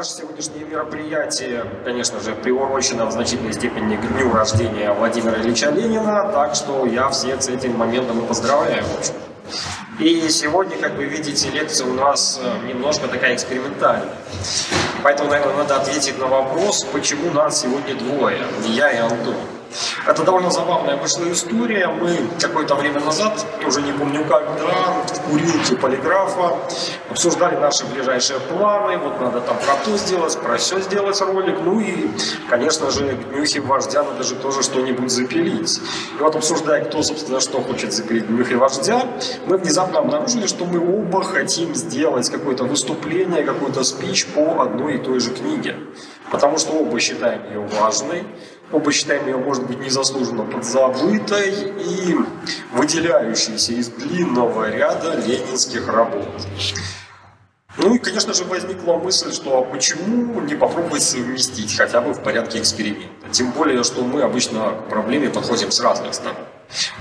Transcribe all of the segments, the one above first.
наше сегодняшнее мероприятие, конечно же, приурочено в значительной степени к дню рождения Владимира Ильича Ленина, так что я всех с этим моментом и поздравляю. И сегодня, как вы видите, лекция у нас э, немножко такая экспериментальная. Поэтому, наверное, надо ответить на вопрос, почему нас сегодня двое, не я и Антон. Это довольно забавная вышла история. Мы какое-то время назад, уже не помню когда, в курилке полиграфа обсуждали наши ближайшие планы. Вот надо там про то сделать, про все сделать ролик. Ну и, конечно же, к Днюхе вождя надо же тоже что-нибудь запилить. И вот обсуждая, кто, собственно, что хочет запилить Днюхе вождя, мы внезапно обнаружили, что мы оба хотим сделать какое-то выступление, какой-то спич по одной и той же книге. Потому что оба считаем ее важной, Оба считаем ее, может быть, незаслуженно подзабытой и выделяющейся из длинного ряда ленинских работ. Ну и, конечно же, возникла мысль, что а почему не попробовать совместить хотя бы в порядке эксперимента. Тем более, что мы обычно к проблеме подходим с разных сторон.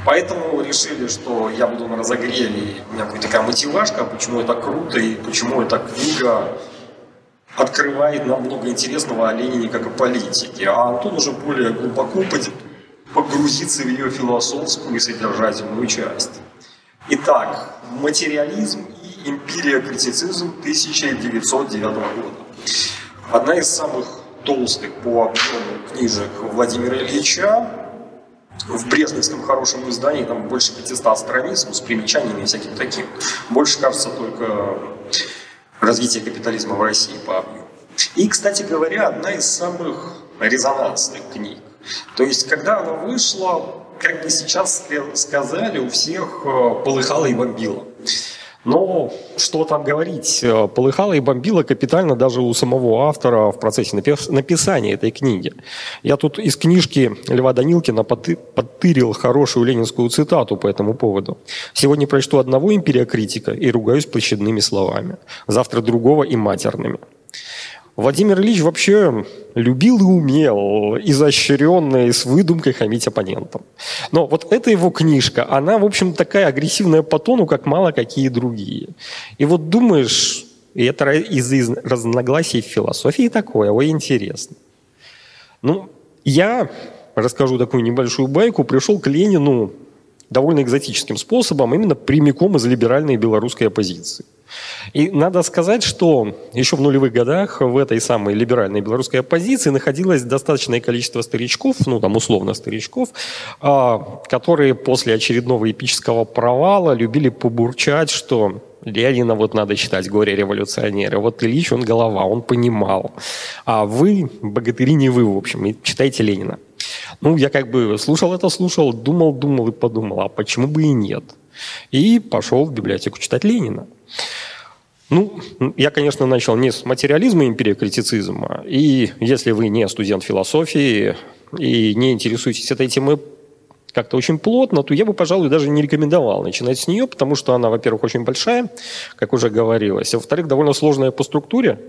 Поэтому решили, что я буду на разогреве, у меня будет такая мотивашка, почему это круто и почему эта книга открывает нам много интересного о Ленине как о политике, а Антон уже более глубоко погрузится в ее философскую и содержательную часть. Итак, материализм и империя критицизм 1909 года. Одна из самых толстых по объему книжек Владимира Ильича, в Брежневском хорошем издании, там больше 500 страниц, ну, с примечаниями и всяким таким. Больше, кажется, только развития капитализма в России по объему. И, кстати говоря, одна из самых резонансных книг. То есть, когда она вышла, как бы сейчас сказали, у всех э, полыхало и бомбило. Но что там говорить, э, полыхало и бомбило капитально даже у самого автора в процессе написания этой книги. Я тут из книжки Льва Данилкина подтырил хорошую ленинскую цитату по этому поводу. «Сегодня прочту одного империя критика и ругаюсь площадными словами, завтра другого и матерными». Владимир Ильич вообще любил и умел изощренно и с выдумкой хамить оппонентам. Но вот эта его книжка, она, в общем, такая агрессивная по тону, как мало какие другие. И вот думаешь, и это из, из разногласий в философии такое, ой, интересно. Ну, я расскажу такую небольшую байку, пришел к Ленину довольно экзотическим способом, именно прямиком из либеральной белорусской оппозиции. И надо сказать, что еще в нулевых годах в этой самой либеральной белорусской оппозиции находилось достаточное количество старичков, ну там условно старичков, а, которые после очередного эпического провала любили побурчать, что Ленина вот надо читать «Горе-революционеры». Вот Ильич, он голова, он понимал. А вы, богатыри не вы, в общем, и читайте Ленина. Ну, я как бы слушал это, слушал, думал, думал и подумал, а почему бы и нет? И пошел в библиотеку читать Ленина. Ну, я, конечно, начал не с материализма империи критицизма. И если вы не студент философии и не интересуетесь этой темой как-то очень плотно, то я бы, пожалуй, даже не рекомендовал начинать с нее, потому что она, во-первых, очень большая, как уже говорилось, а во-вторых, довольно сложная по структуре.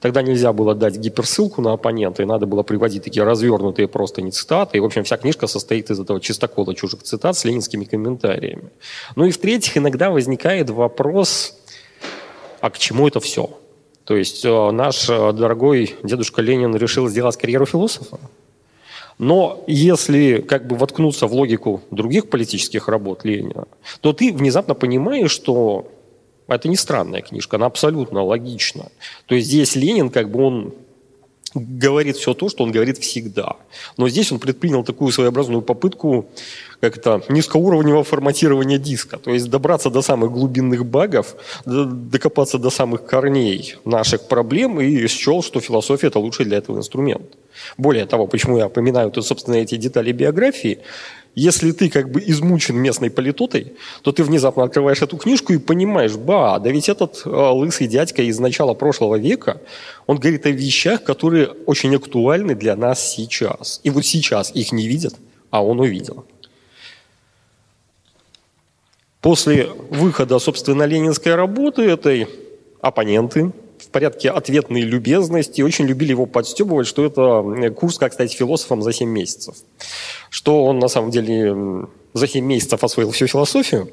Тогда нельзя было дать гиперссылку на оппонента, и надо было приводить такие развернутые просто не цитаты. И, в общем, вся книжка состоит из этого чистокола чужих цитат с ленинскими комментариями. Ну и, в-третьих, иногда возникает вопрос, а к чему это все? То есть э, наш э, дорогой дедушка Ленин решил сделать карьеру философа. Но если как бы воткнуться в логику других политических работ Ленина, то ты внезапно понимаешь, что это не странная книжка, она абсолютно логична. То есть здесь Ленин как бы он говорит все то, что он говорит всегда. Но здесь он предпринял такую своеобразную попытку как это, низкоуровневого форматирования диска. То есть добраться до самых глубинных багов, докопаться до самых корней наших проблем и счел, что философия – это лучший для этого инструмент. Более того, почему я упоминаю тут, собственно, эти детали биографии, если ты как бы измучен местной политотой, то ты внезапно открываешь эту книжку и понимаешь, ба, да ведь этот э, лысый дядька из начала прошлого века, он говорит о вещах, которые очень актуальны для нас сейчас. И вот сейчас их не видят, а он увидел. После выхода, собственно, ленинской работы этой оппоненты в порядке ответной любезности очень любили его подстебывать, что это курс, как стать философом за 7 месяцев. Что он на самом деле за 7 месяцев освоил всю философию,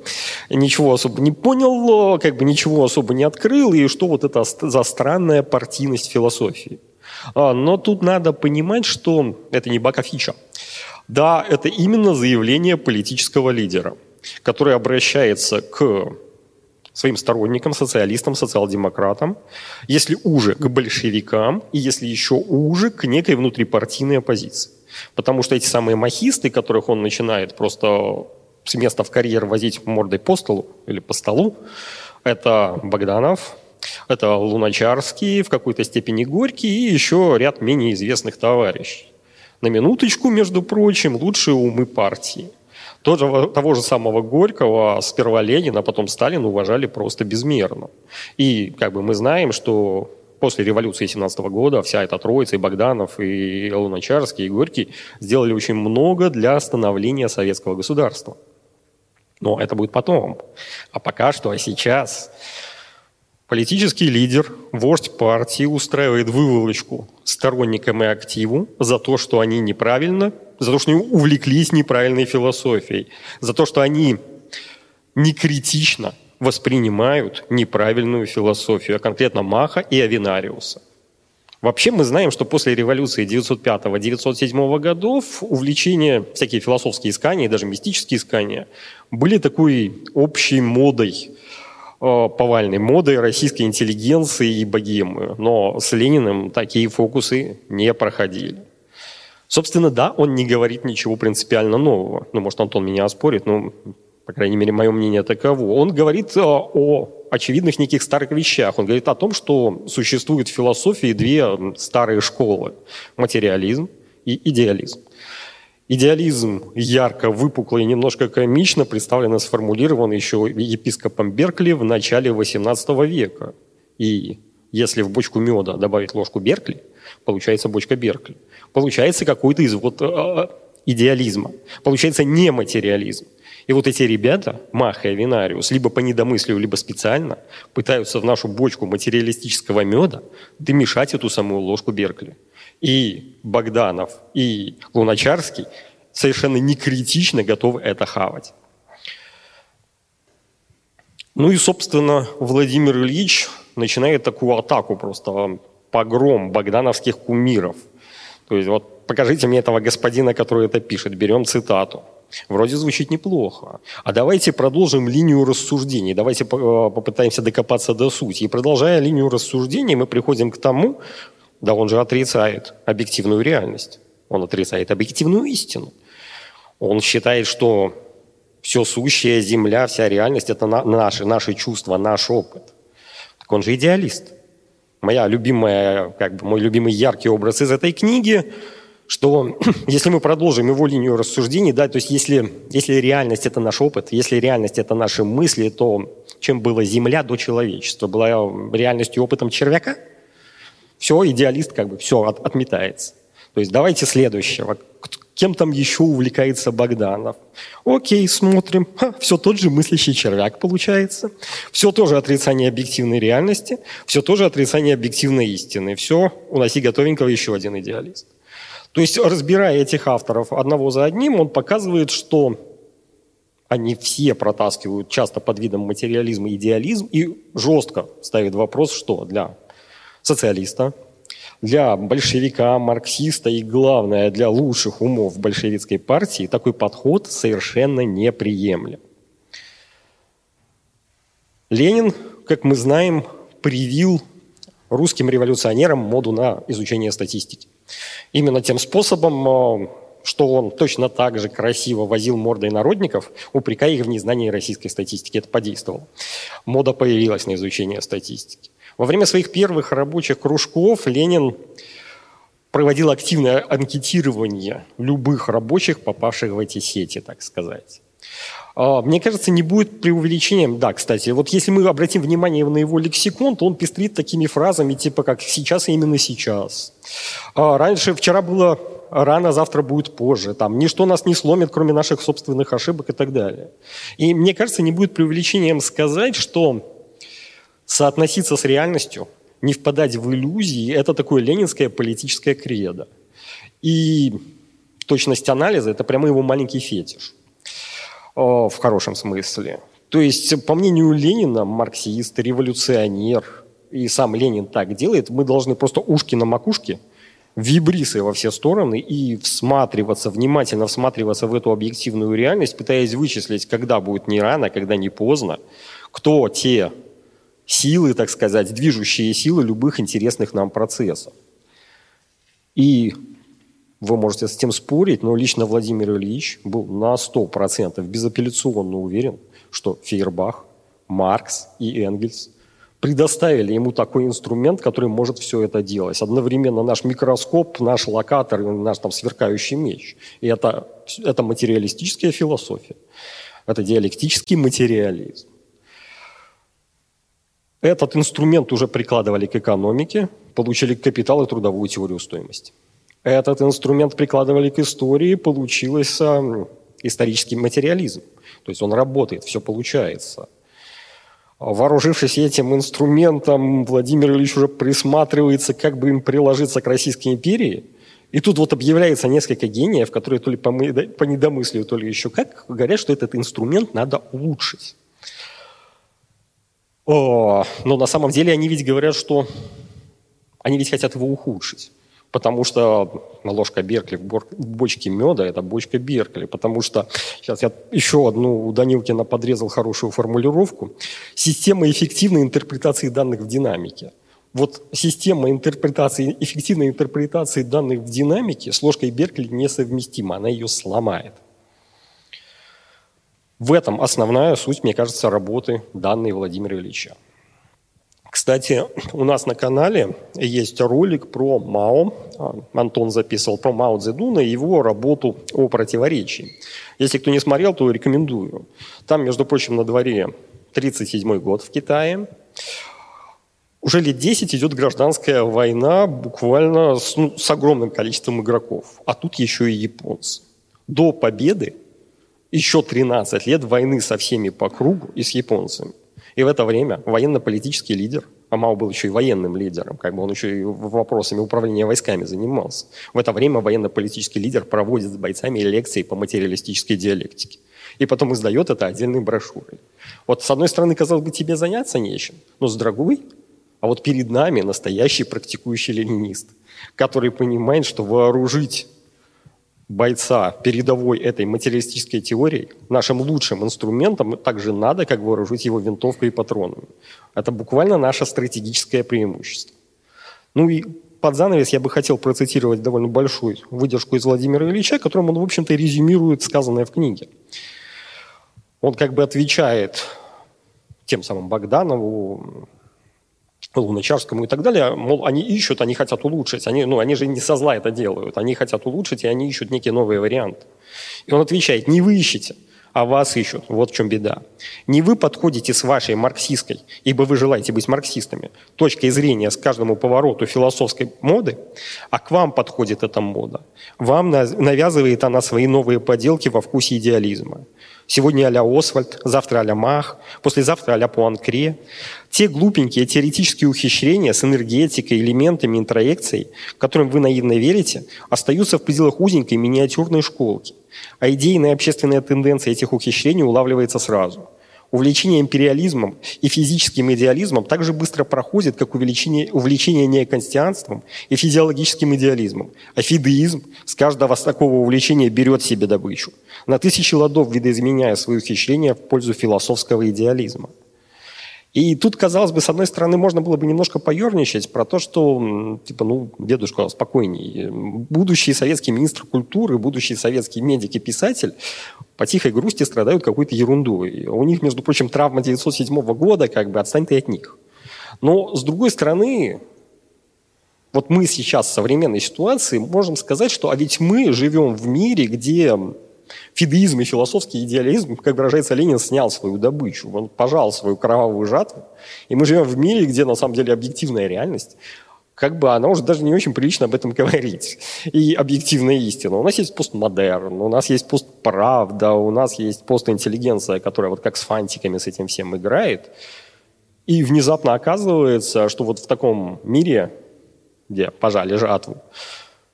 ничего особо не понял, как бы ничего особо не открыл, и что вот это за странная партийность философии. А, но тут надо понимать, что это не бака-фича. Да, это именно заявление политического лидера, который обращается к своим сторонникам, социалистам, социал-демократам, если уже к большевикам, и если еще уже к некой внутрипартийной оппозиции. Потому что эти самые махисты, которых он начинает просто с места в карьер возить мордой по столу или по столу, это Богданов, это Луначарский, в какой-то степени Горький и еще ряд менее известных товарищей. На минуточку, между прочим, лучшие умы партии. Тоже, того же самого Горького, сперва Ленина, а потом Сталин уважали просто безмерно. И как бы мы знаем, что после революции 17 года вся эта троица, и Богданов, и Луначарский, и Горький сделали очень много для становления советского государства. Но это будет потом. А пока что, а сейчас Политический лидер, вождь партии устраивает выволочку сторонникам и активу за то, что они неправильно, за то, что они увлеклись неправильной философией, за то, что они не критично воспринимают неправильную философию, а конкретно Маха и Авинариуса. Вообще мы знаем, что после революции 905-907 годов увлечение, всякие философские искания, даже мистические искания, были такой общей модой – Э, повальной модой российской интеллигенции и богемы. Но с Лениным такие фокусы не проходили. Собственно, да, он не говорит ничего принципиально нового. Ну, может, Антон меня оспорит, но, по крайней мере, мое мнение таково. Он говорит о, э, о очевидных неких старых вещах. Он говорит о том, что существуют в философии две старые школы – материализм и идеализм. Идеализм ярко, выпукло и немножко комично представлен и сформулирован еще епископом Беркли в начале XVIII века. И если в бочку меда добавить ложку Беркли, получается бочка Беркли. Получается какой-то из вот э, идеализма. Получается не материализм. И вот эти ребята, Маха и Винариус, либо по недомыслию, либо специально пытаются в нашу бочку материалистического меда домешать эту самую ложку Беркли и Богданов, и Луначарский совершенно не критично готовы это хавать. Ну и, собственно, Владимир Ильич начинает такую атаку просто, погром богдановских кумиров. То есть вот покажите мне этого господина, который это пишет, берем цитату. Вроде звучит неплохо. А давайте продолжим линию рассуждений, давайте э, попытаемся докопаться до сути. И продолжая линию рассуждений, мы приходим к тому, да он же отрицает объективную реальность. Он отрицает объективную истину. Он считает, что все сущее, земля, вся реальность – это наши, наши чувства, наш опыт. Так он же идеалист. Моя любимая, как бы мой любимый яркий образ из этой книги, что если мы продолжим его линию рассуждений, да, то есть если, если реальность – это наш опыт, если реальность – это наши мысли, то чем была Земля до человечества? Была реальностью опытом червяка – все, идеалист как бы все от, отметается. То есть давайте следующего. Кем там еще увлекается Богданов? Окей, смотрим. Ха, все тот же мыслящий червяк получается. Все тоже отрицание объективной реальности. Все тоже отрицание объективной истины. Все, уноси готовенького еще один идеалист. То есть, разбирая этих авторов одного за одним, он показывает, что они все протаскивают часто под видом материализма идеализм и жестко ставит вопрос, что для социалиста, для большевика, марксиста и, главное, для лучших умов большевистской партии такой подход совершенно неприемлем. Ленин, как мы знаем, привил русским революционерам моду на изучение статистики. Именно тем способом, э, что он точно так же красиво возил мордой народников, упрекая их в незнании российской статистики. Это подействовало. Мода появилась на изучение статистики. Во время своих первых рабочих кружков Ленин проводил активное анкетирование любых рабочих, попавших в эти сети, так сказать. А, мне кажется, не будет преувеличением. Да, кстати, вот если мы обратим внимание на его лексикон, то он пестрит такими фразами, типа как «сейчас и именно сейчас». А, раньше, вчера было рано, завтра будет позже. Там, ничто нас не сломит, кроме наших собственных ошибок и так далее. И мне кажется, не будет преувеличением сказать, что соотноситься с реальностью, не впадать в иллюзии – это такое ленинское политическое кредо. И точность анализа – это прямо его маленький фетиш. в хорошем смысле. То есть, по мнению Ленина, марксист, революционер, и сам Ленин так делает, мы должны просто ушки на макушке, вибрисы во все стороны и всматриваться, внимательно всматриваться в эту объективную реальность, пытаясь вычислить, когда будет не рано, когда не поздно, кто те силы, так сказать, движущие силы любых интересных нам процессов. И вы можете с этим спорить, но лично Владимир Ильич был на 100% безапелляционно уверен, что Фейербах, Маркс и Энгельс предоставили ему такой инструмент, который может все это делать. Одновременно наш микроскоп, наш локатор, наш там сверкающий меч. И это, это материалистическая философия. Это диалектический материализм. Этот инструмент уже прикладывали к экономике, получили капитал и трудовую теорию стоимости. Этот инструмент прикладывали к истории, получился исторический материализм. То есть он работает, все получается. Вооружившись этим инструментом, Владимир Ильич уже присматривается, как бы им приложиться к Российской империи. И тут вот объявляется несколько гениев, которые то ли по, недомыслию, то ли еще как, говорят, что этот инструмент надо улучшить. О, но на самом деле они ведь говорят, что они ведь хотят его ухудшить. Потому что ложка Беркли в бочке меда – это бочка Беркли. Потому что, сейчас я еще одну у Данилкина подрезал хорошую формулировку. Система эффективной интерпретации данных в динамике. Вот система интерпретации, эффективной интерпретации данных в динамике с ложкой Беркли несовместима, она ее сломает. В этом основная суть, мне кажется, работы данной Владимира Ильича. Кстати, у нас на канале есть ролик про Мао. Антон записывал про Мао Цзэдуна и его работу о противоречии. Если кто не смотрел, то рекомендую. Там, между прочим, на дворе 37 год в Китае. Уже лет 10 идет гражданская война буквально с, ну, с огромным количеством игроков. А тут еще и японцы. До победы еще 13 лет войны со всеми по кругу и с японцами. И в это время военно-политический лидер, а Мао был еще и военным лидером, как бы он еще и вопросами управления войсками занимался. В это время военно-политический лидер проводит с бойцами лекции по материалистической диалектике. И потом издает это отдельной брошюрой. Вот с одной стороны, казалось бы, тебе заняться нечем, но с другой, а вот перед нами настоящий практикующий ленинист, который понимает, что вооружить бойца передовой этой материалистической теории, нашим лучшим инструментом также надо как вооружить его винтовкой и патронами. Это буквально наше стратегическое преимущество. Ну и под занавес я бы хотел процитировать довольно большую выдержку из Владимира Ильича, которым он, в общем-то, резюмирует сказанное в книге. Он как бы отвечает тем самым Богданову, Луначарскому и так далее, мол, они ищут, они хотят улучшить. Они, ну, они же не со зла это делают. Они хотят улучшить, и они ищут некие новые варианты. И он отвечает, не вы ищете, а вас ищут. Вот в чем беда. Не вы подходите с вашей марксистской, ибо вы желаете быть марксистами, точкой зрения с каждому повороту философской моды, а к вам подходит эта мода. Вам навязывает она свои новые поделки во вкусе идеализма. Сегодня а-ля Освальд, завтра а-ля Мах, послезавтра а-ля Пуанкре. Те глупенькие теоретические ухищрения с энергетикой, элементами, интроекцией, которым вы наивно верите, остаются в пределах узенькой миниатюрной школки. А идейная общественная тенденция этих ухищрений улавливается сразу – Увлечение империализмом и физическим идеализмом так же быстро проходит, как увеличение, увлечение неоконстианством и физиологическим идеализмом. А с каждого такого увлечения берет себе добычу, на тысячи ладов видоизменяя свои ухищрения в пользу философского идеализма. И тут, казалось бы, с одной стороны, можно было бы немножко поерничать про то, что, типа, ну, дедушка, спокойней. Будущий советский министр культуры, будущий советский медик и писатель по тихой грусти страдают какой-то ерундой. У них, между прочим, травма 1907 года, как бы, отстань ты от них. Но, с другой стороны, вот мы сейчас в современной ситуации можем сказать, что а ведь мы живем в мире, где фидеизм и философский идеализм, как выражается Ленин, снял свою добычу, он пожал свою кровавую жатву. И мы живем в мире, где на самом деле объективная реальность, как бы она уже даже не очень прилично об этом говорить. И объективная истина. У нас есть постмодерн, у нас есть постправда, у нас есть постинтеллигенция, которая вот как с фантиками с этим всем играет. И внезапно оказывается, что вот в таком мире, где пожали жатву,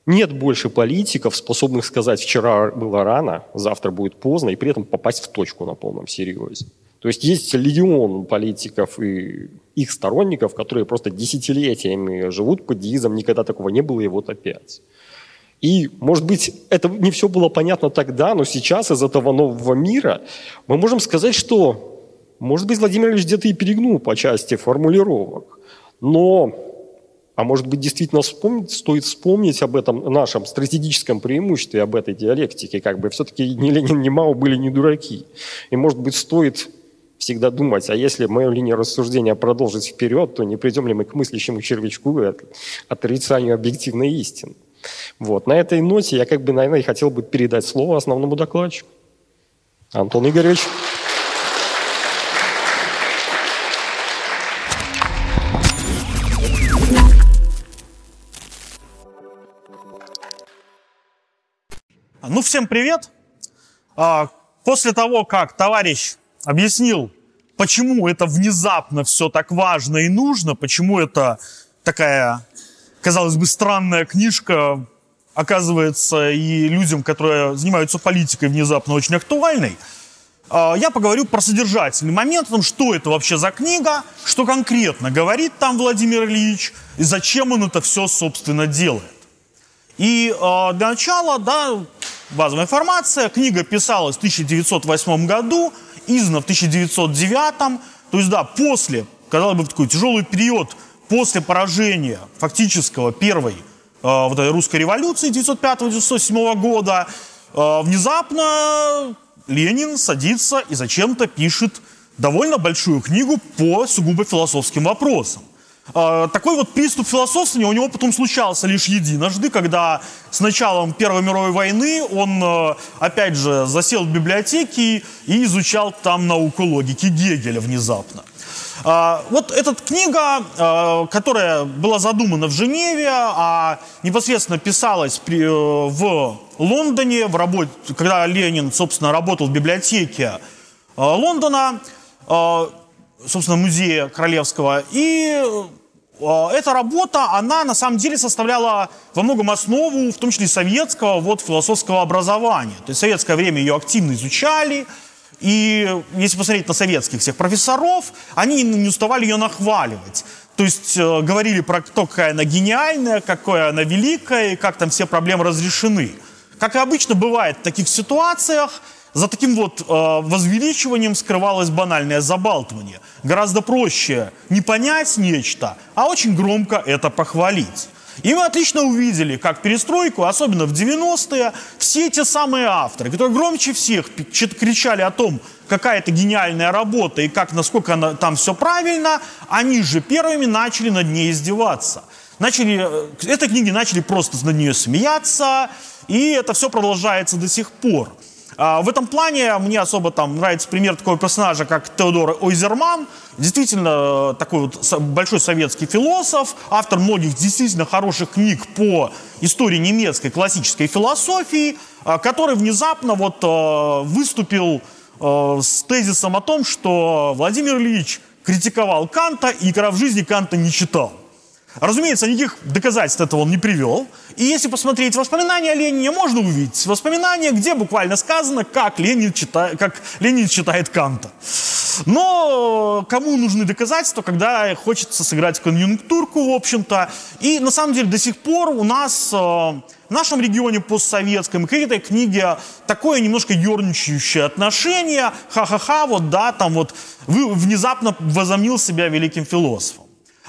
Нет больше политиков, способных сказать, вчера было рано, завтра будет поздно, и при этом попасть в точку на полном серьезе. То есть есть легион политиков и их сторонников, которые просто десятилетиями живут под девизом «никогда такого не было, и вот опять». И, может быть, это не все было понятно тогда, но сейчас из этого нового мира мы можем сказать, что, может быть, Владимир Ильич где-то и перегнул по части формулировок. Но, а может быть, действительно вспомнить, стоит вспомнить об этом нашем стратегическом преимуществе, об этой диалектике. Как бы все-таки ни Ленин, ни Мао были не дураки. И, может быть, стоит всегда думать, а если мою линию рассуждения продолжить вперед, то не придем ли мы к мыслящему червячку и отрицанию объективной истины. Вот. На этой ноте я как бы, наверное, хотел бы передать слово основному докладчику. Антон Игоревич. Ну, всем привет. А, после того, как товарищ объяснил, почему это внезапно все так важно и нужно, почему это такая, казалось бы, странная книжка оказывается и людям, которые занимаются политикой, внезапно очень актуальной, а, я поговорю про содержательный момент, о том, что это вообще за книга, что конкретно говорит там Владимир Ильич, и зачем он это все, собственно, делает. И э, для начала, да, базовая информация. Книга писалась в 1908 году, издана в 1909. То есть, да, после, казалось бы, такой тяжелый период после поражения фактического первой э, вот этой русской революции 1905-1907 года, э, внезапно Ленин садится и зачем-то пишет довольно большую книгу по сугубо философским вопросам. А, такой вот приступ философствования у него потом случался лишь единожды, когда с началом Первой мировой войны он, э, опять же, засел в библиотеке и изучал там науку логики Гегеля внезапно. А, вот эта книга, э, которая была задумана в Женеве, а непосредственно писалась э, в Лондоне, в работе, когда Ленин, собственно, работал в библиотеке Лондона, собственно, музея Королевского. И эта работа, она на самом деле составляла во многом основу, в том числе советского вот, философского образования. То есть в советское время ее активно изучали, и если посмотреть на советских всех профессоров, они не уставали ее нахваливать. То есть э, говорили про то, какая она гениальная, какая она великая, и как там все проблемы разрешены. Как и обычно бывает в таких ситуациях, за таким вот э, возвеличиванием скрывалось банальное забалтывание. Гораздо проще не понять нечто, а очень громко это похвалить. И мы отлично увидели, как перестройку, особенно в 90-е, все те самые авторы, которые громче всех кричали о том, какая это гениальная работа и как, насколько она, там все правильно, они же первыми начали над ней издеваться. Начали, э, этой книги начали просто над нее смеяться, и это все продолжается до сих пор. А, в этом плане мне особо там нравится пример такого персонажа, как Теодор Ойзерман. Действительно такой вот большой советский философ, автор многих действительно хороших книг по истории немецкой классической философии, а, который внезапно вот а, выступил с тезисом о том, что Владимир Ильич критиковал Канта и никогда в жизни Канта не читал. Разумеется, никаких доказательств этого он не привел. И если посмотреть воспоминания о Ленине, можно увидеть воспоминания, где буквально сказано, как Ленин читает, как Ленин читает Канта. Но кому нужны доказательства, когда хочется сыграть конъюнктурку, в общем-то. И на самом деле до сих пор у нас э, в нашем регионе постсоветском к этой книге такое немножко ерничающее отношение. Ха-ха-ха, вот да, там вот вы внезапно возомнил себя великим философом.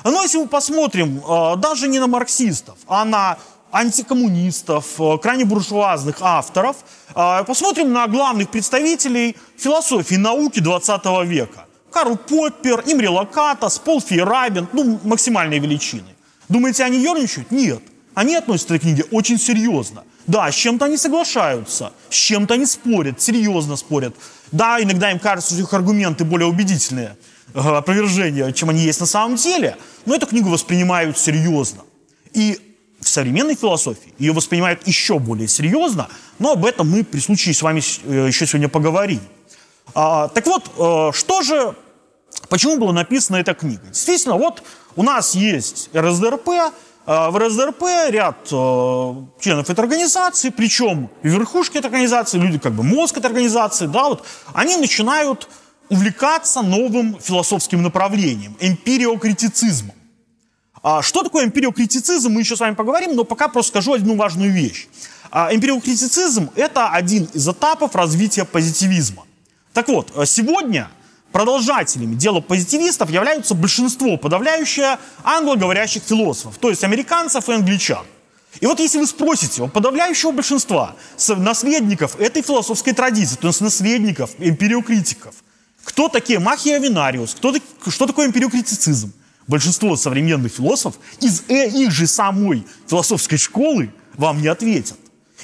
Но если мы посмотрим э, даже не на марксистов, а на антикоммунистов, э, крайне буржуазных авторов, э, посмотрим на главных представителей философии науки 20 века. Карл Поппер, Имри Лакатас, Пол Фейерабен, ну, максимальные величины. Думаете, они ерничают? Нет. Они относятся к книге очень серьезно. Да, с чем-то они соглашаются, с чем-то они спорят, серьезно спорят. Да, иногда им кажется, что их аргументы более убедительные – опровержения, чем они есть на самом деле, но эту книгу воспринимают серьезно. И в современной философии ее воспринимают еще более серьезно, но об этом мы при случае с вами э, еще сегодня поговорим. А, так вот, э, что же, почему была написана эта книга? Действительно, вот у нас есть РСДРП, э, в РСДРП ряд э, членов этой организации, причем верхушки этой организации, люди как бы мозг этой организации, да, вот, они начинают увлекаться новым философским направлением, эмпириокритицизмом. А что такое эмпириокритицизм, мы еще с вами поговорим, но пока просто скажу одну важную вещь. А эмпириокритицизм – это один из этапов развития позитивизма. Так вот, сегодня продолжателями дела позитивистов являются большинство, подавляющее англоговорящих философов, то есть американцев и англичан. И вот если вы спросите у подавляющего большинства наследников этой философской традиции, то есть наследников, эмпириокритиков, кто такие Махиавинариус, кто, что такое эмпириокритицизм, большинство современных философов из э, их же самой философской школы вам не ответят.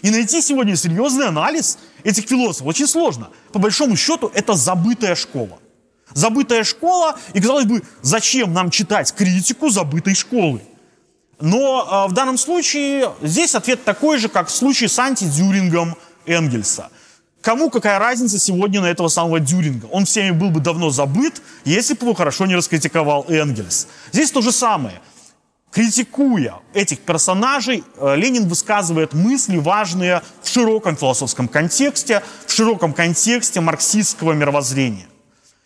И найти сегодня серьезный анализ этих философов очень сложно. По большому счету, это забытая школа. Забытая школа, и казалось бы, зачем нам читать критику забытой школы? Но э, в данном случае здесь ответ такой же, как в случае с антидюрингом Энгельса. Кому какая разница сегодня на этого самого Дюринга? Он всеми был бы давно забыт, если бы его хорошо не раскритиковал Энгельс. Здесь то же самое. Критикуя этих персонажей, э, Ленин высказывает мысли, важные в широком философском контексте, в широком контексте марксистского мировоззрения.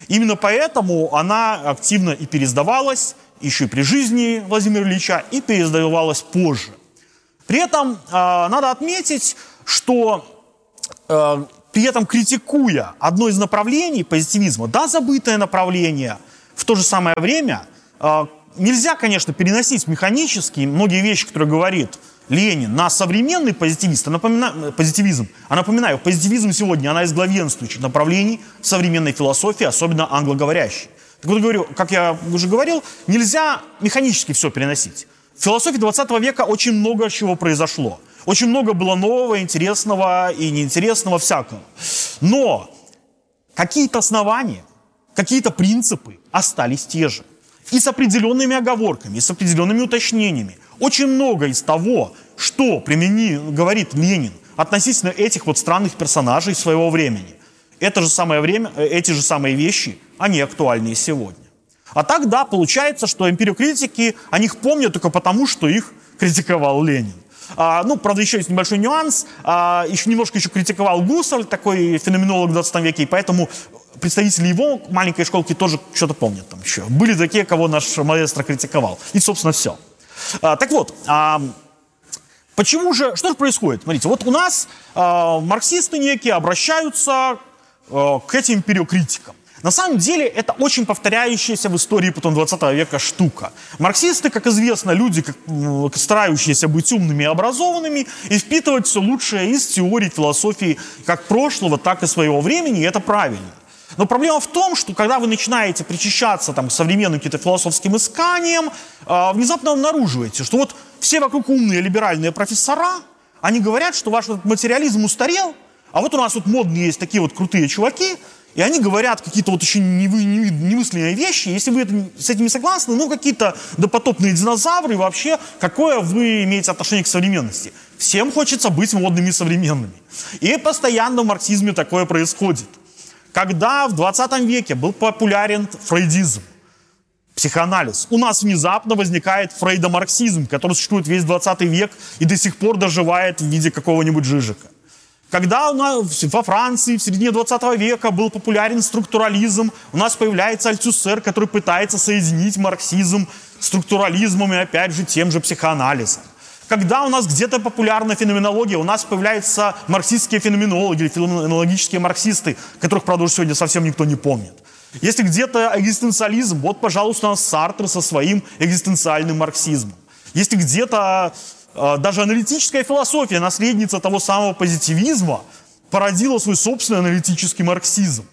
Именно поэтому она активно и пересдавалась, еще и при жизни Владимира Ильича, и пересдавалась позже. При этом э, надо отметить, что э, при этом критикуя одно из направлений позитивизма, да, забытое направление, в то же самое время э, нельзя, конечно, переносить механически многие вещи, которые говорит Ленин, на современный позитивист, напомина, позитивизм. А напоминаю, позитивизм сегодня, она из главенствующих направлений современной философии, особенно англоговорящей. Так вот, говорю, как я уже говорил, нельзя механически все переносить. В философии 20 века очень много чего произошло. Очень много было нового, интересного и неинтересного всякого. Но какие-то основания, какие-то принципы остались те же. И с определенными оговорками, и с определенными уточнениями. Очень много из того, что примени, говорит Ленин относительно этих вот странных персонажей своего времени. Это же самое время, э, эти же самые вещи, они актуальны и сегодня. А так, да, получается, что империокритики о них помнят только потому, что их критиковал Ленин. А, ну, правда, еще есть небольшой нюанс. А, еще немножко еще критиковал Гусарль, такой феноменолог в 20 веке, и поэтому представители его маленькой школки тоже что-то помнят там еще. Были такие, кого наш маэстро критиковал. И, собственно, все. А, так вот, почему же, что же происходит? Смотрите, вот у нас марксисты некие обращаются к этим периокритикам. На самом деле это очень повторяющаяся в истории потом 20 века штука. Марксисты, как известно, люди, как, старающиеся быть умными и образованными и впитывать все лучшее из теорий философии как прошлого, так и своего времени, и это правильно. Но проблема в том, что когда вы начинаете причащаться там, к современным каким-то философским исканиям, э, внезапно обнаруживаете, что вот все вокруг умные либеральные профессора, они говорят, что ваш вот материализм устарел, а вот у нас вот модные есть такие вот крутые чуваки, и они говорят какие-то вот очень невы, невы, невысленные вещи. Если вы это, с этим не согласны, ну какие-то допотопные динозавры, вообще, какое вы имеете отношение к современности? Всем хочется быть модными современными. И постоянно в марксизме такое происходит. Когда в 20 веке был популярен фрейдизм, психоанализ, у нас внезапно возникает фрейдомарксизм, который существует весь 20 век и до сих пор доживает в виде какого-нибудь жижика. Когда у нас во Франции в середине 20 века был популярен структурализм, у нас появляется Альтюсер, который пытается соединить марксизм с структурализмом и опять же тем же психоанализом. Когда у нас где-то популярна феноменология, у нас появляются марксистские феноменологи или феноменологические марксисты, которых, правда, уже сегодня совсем никто не помнит. Если где-то экзистенциализм, вот, пожалуйста, у нас Сартр со своим экзистенциальным марксизмом. Если где-то даже аналитическая философия, наследница того самого позитивизма, породила свой собственный аналитический марксизм.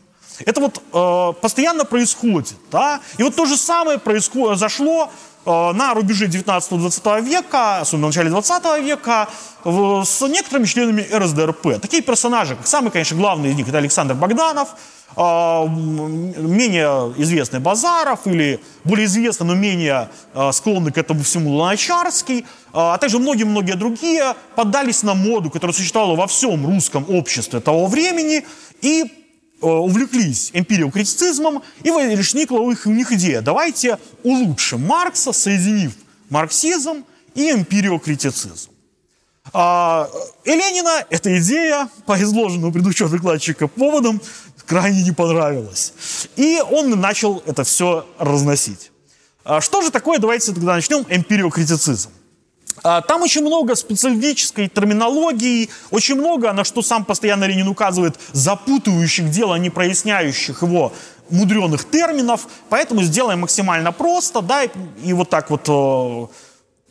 Это вот э, постоянно происходит. Да? И вот то же самое произошло на рубеже 19-20 века, особенно в начале 20 века, с некоторыми членами РСДРП. Такие персонажи, как самый, конечно, главный из них, это Александр Богданов, э, менее известный Базаров или более известный, но менее э, склонный к этому всему Луначарский, а также многие-многие другие поддались на моду, которая существовала во всем русском обществе того времени и Э, увлеклись эмпириокритицизмом, и возникла у них, идея, давайте улучшим Маркса, соединив марксизм и эмпириокритицизм. А Ленина эта идея, по изложенному предыдущего докладчика поводам, крайне не понравилась. И он начал это все разносить. А что же такое, давайте тогда начнем, эмпириокритицизм. А, там очень много специфической терминологии, очень много, на что сам постоянно Ленин указывает, запутывающих дело, не проясняющих его мудреных терминов, поэтому сделаем максимально просто, да, и, и вот так вот, э,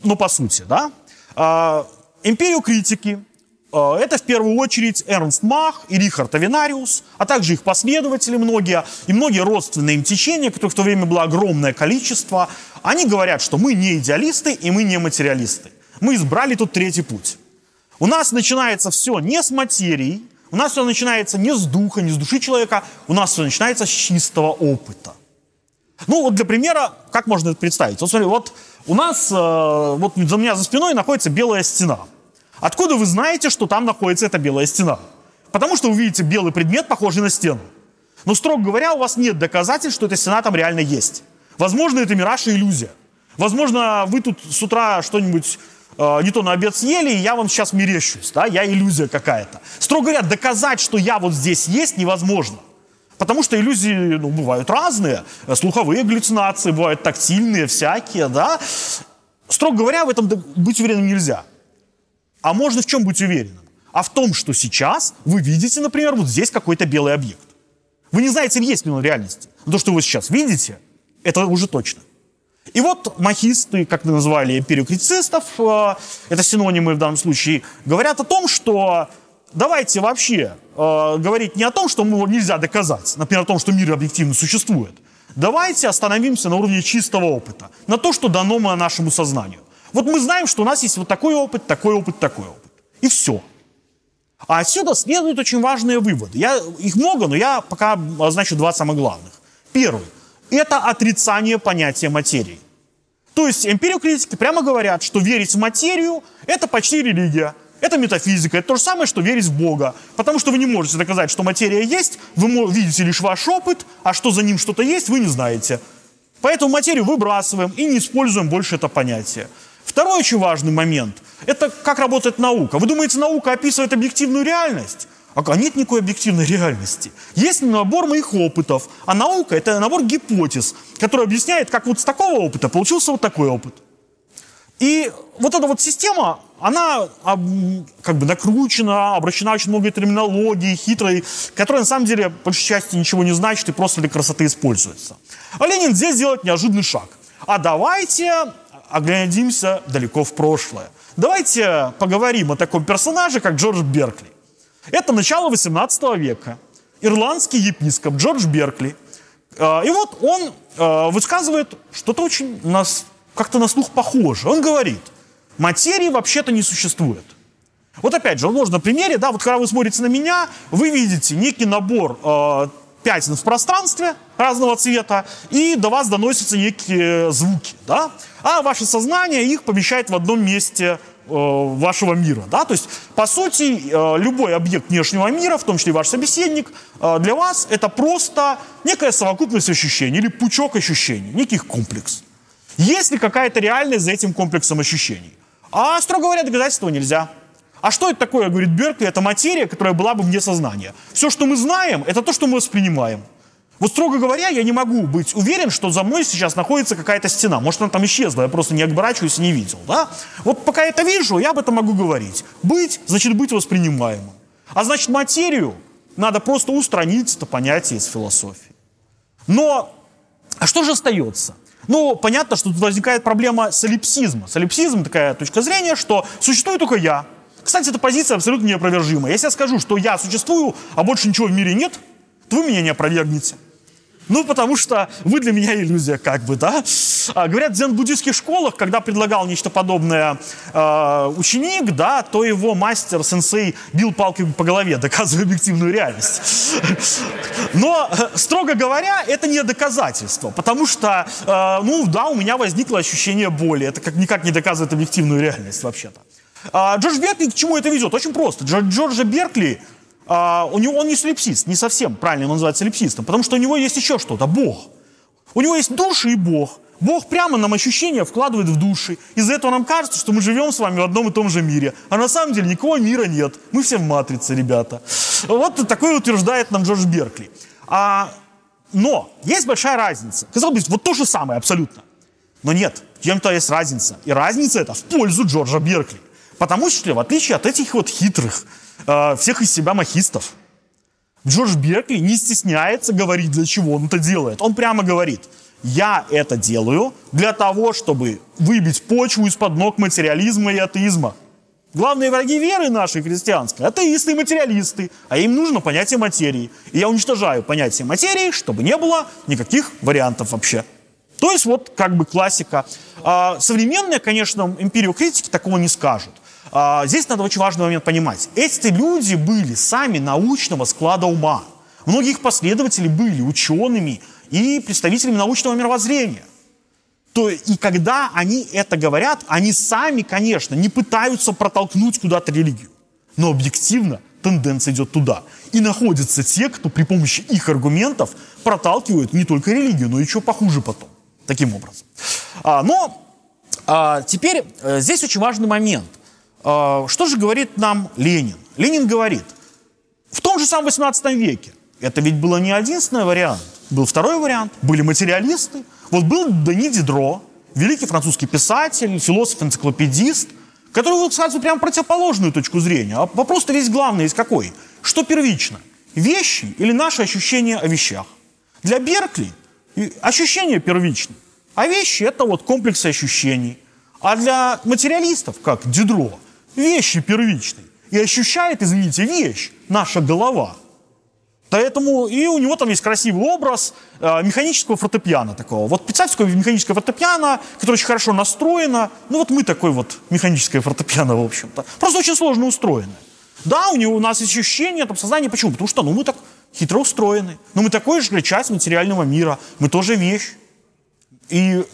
ну, по сути, да. А, империю критики э, это в первую очередь Эрнст Мах и Рихард Авинариус, а также их последователи многие, и многие родственные им течения, которых в то время было огромное количество. Они говорят, что мы не идеалисты и мы не материалисты. Мы избрали тут третий путь. У нас начинается все не с материи, у нас все начинается не с духа, не с души человека, у нас все начинается с чистого опыта. Ну, вот для примера, как можно это представить? Вот смотри, вот у нас, э, вот за меня за спиной находится белая стена. Откуда вы знаете, что там находится эта белая стена? Потому что вы видите белый предмет, похожий на стену. Но, строго говоря, у вас нет доказательств, что эта стена там реально есть. Возможно, это мираж и иллюзия. Возможно, вы тут с утра что-нибудь э, не то на обед съели, и я вам сейчас мерещусь, да, я иллюзия какая-то. Строго говоря, доказать, что я вот здесь есть, невозможно. Потому что иллюзии ну, бывают разные. Слуховые галлюцинации бывают тактильные, всякие, да. Строго говоря, в этом быть уверенным нельзя. А можно в чем быть уверенным? А в том, что сейчас вы видите, например, вот здесь какой-то белый объект. Вы не знаете, есть ли он в реальности. Но то, что вы сейчас видите, это уже точно. И вот махисты, как мы назвали эмпириокритицистов, э, это синонимы в данном случае, говорят о том, что давайте вообще э, говорить не о том, что его нельзя доказать, например, о том, что мир объективно существует. Давайте остановимся на уровне чистого опыта, на то, что дано мы нашему сознанию. Вот мы знаем, что у нас есть вот такой опыт, такой опыт, такой опыт. И все. А отсюда следуют очень важные выводы. Я, их много, но я пока означу два самых главных. Первый это отрицание понятия материи. То есть эмпириокритики прямо говорят, что верить в материю – это почти религия, это метафизика, это то же самое, что верить в Бога. Потому что вы не можете доказать, что материя есть, вы видите лишь ваш опыт, а что за ним что-то есть, вы не знаете. Поэтому материю выбрасываем и не используем больше это понятие. Второй очень важный момент – это как работает наука. Вы думаете, наука описывает объективную реальность? А нет никакой объективной реальности. Есть набор моих опытов, а наука – это набор гипотез, который объясняет, как вот с такого опыта получился вот такой опыт. И вот эта вот система, она как бы накручена, обращена очень много терминологии, хитрой, которая на самом деле, по части, ничего не значит и просто для красоты используется. А Ленин здесь делает неожиданный шаг. А давайте оглядимся далеко в прошлое. Давайте поговорим о таком персонаже, как Джордж Беркли. Это начало 18 века. Ирландский епископ Джордж Беркли. А, и вот он а, высказывает что-то очень нас, как-то на слух похоже. Он говорит, материи вообще-то не существует. Вот опять же, он может на примере, да, вот когда вы смотрите на меня, вы видите некий набор э, пятен в пространстве разного цвета, и до вас доносятся некие звуки, да, а ваше сознание их помещает в одном месте вашего мира. Да? То есть, по сути, э, любой объект внешнего мира, в том числе ваш собеседник, э, для вас это просто некая совокупность ощущений или пучок ощущений, некий комплекс. Есть ли какая-то реальность за этим комплексом ощущений? А, строго говоря, доказать этого нельзя. А что это такое, говорит Беркли? Это материя, которая была бы вне сознания. Все, что мы знаем, это то, что мы воспринимаем. Вот строго говоря, я не могу быть уверен, что за мной сейчас находится какая-то стена. Может, она там исчезла, я просто не оборачиваюсь и не видел. Да? Вот пока я это вижу, я об этом могу говорить. Быть, значит, быть воспринимаемым. А значит, материю надо просто устранить это понятие из философии. Но, а что же остается? Ну, понятно, что тут возникает проблема солипсизма. Солипсизм такая точка зрения, что существует только я. Кстати, эта позиция абсолютно неопровержимая. Если я скажу, что я существую, а больше ничего в мире нет, то вы меня не опровергнете. Ну, потому что вы для меня иллюзия, как бы, да. А, говорят, в дзен-буддийских школах, когда предлагал нечто подобное э, ученик, да, то его мастер, сенсей, бил палкой по голове, доказывая объективную реальность. Но, строго говоря, это не доказательство, потому что, э, ну, да, у меня возникло ощущение боли. Это как, никак не доказывает объективную реальность, вообще-то. А Джордж Беркли к чему это ведет? Очень просто. Джорджа Беркли а, у него он не солипсист, не совсем правильно его называть солипсистом, потому что у него есть еще что-то, Бог. У него есть душа и Бог. Бог прямо нам ощущения вкладывает в души. Из-за этого нам кажется, что мы живем с вами в одном и том же мире. А на самом деле никакого мира нет. Мы все в матрице, ребята. Вот такое утверждает нам Джордж Беркли. А, но есть большая разница. Казалось бы, вот то же самое абсолютно. Но нет, чем-то есть разница. И разница это в пользу Джорджа Беркли. Потому что, в отличие от этих вот хитрых, э, всех из себя махистов, Джордж Беркли не стесняется говорить, для чего он это делает. Он прямо говорит – я это делаю для того, чтобы выбить почву из-под ног материализма и атеизма. Главные враги веры нашей христианской – атеисты и материалисты, а им нужно понятие материи. И я уничтожаю понятие материи, чтобы не было никаких вариантов вообще. То есть вот как бы классика. А, современные, конечно, империокритики такого не скажут. А, здесь надо очень важный момент понимать. Эти люди были сами научного склада ума. Многие их последователи были учеными, и представителями научного мировоззрения. То, и когда они это говорят, они сами, конечно, не пытаются протолкнуть куда-то религию. Но объективно тенденция идет туда. И находятся те, кто при помощи их аргументов проталкивают не только религию, но еще похуже потом. Таким образом. А, но а, теперь а, здесь очень важный момент. А, что же говорит нам Ленин? Ленин говорит, в том же самом 18 веке, это ведь было не единственный вариант, был второй вариант, были материалисты. Вот был Дени Дидро, великий французский писатель, философ-энциклопедист, который высказывает прямо противоположную точку зрения. А вопрос-то весь главный есть какой? Что первично? Вещи или наши ощущения о вещах? Для Беркли ощущения первичны, а вещи – это вот комплексы ощущений. А для материалистов, как Дидро, вещи первичны. И ощущает, извините, вещь, наша голова – Поэтому и у него там есть красивый образ э, механического фортепиано такого. Вот представьте, такое механическое фортепиано, которое очень хорошо настроено. Ну вот мы такой вот механическое фортепиано, в общем-то. Просто очень сложно устроено. Да, у него у нас ощущение там сознания. Почему? Потому что ну, мы так хитро устроены. Но мы такой же часть материального мира. Мы тоже вещь. И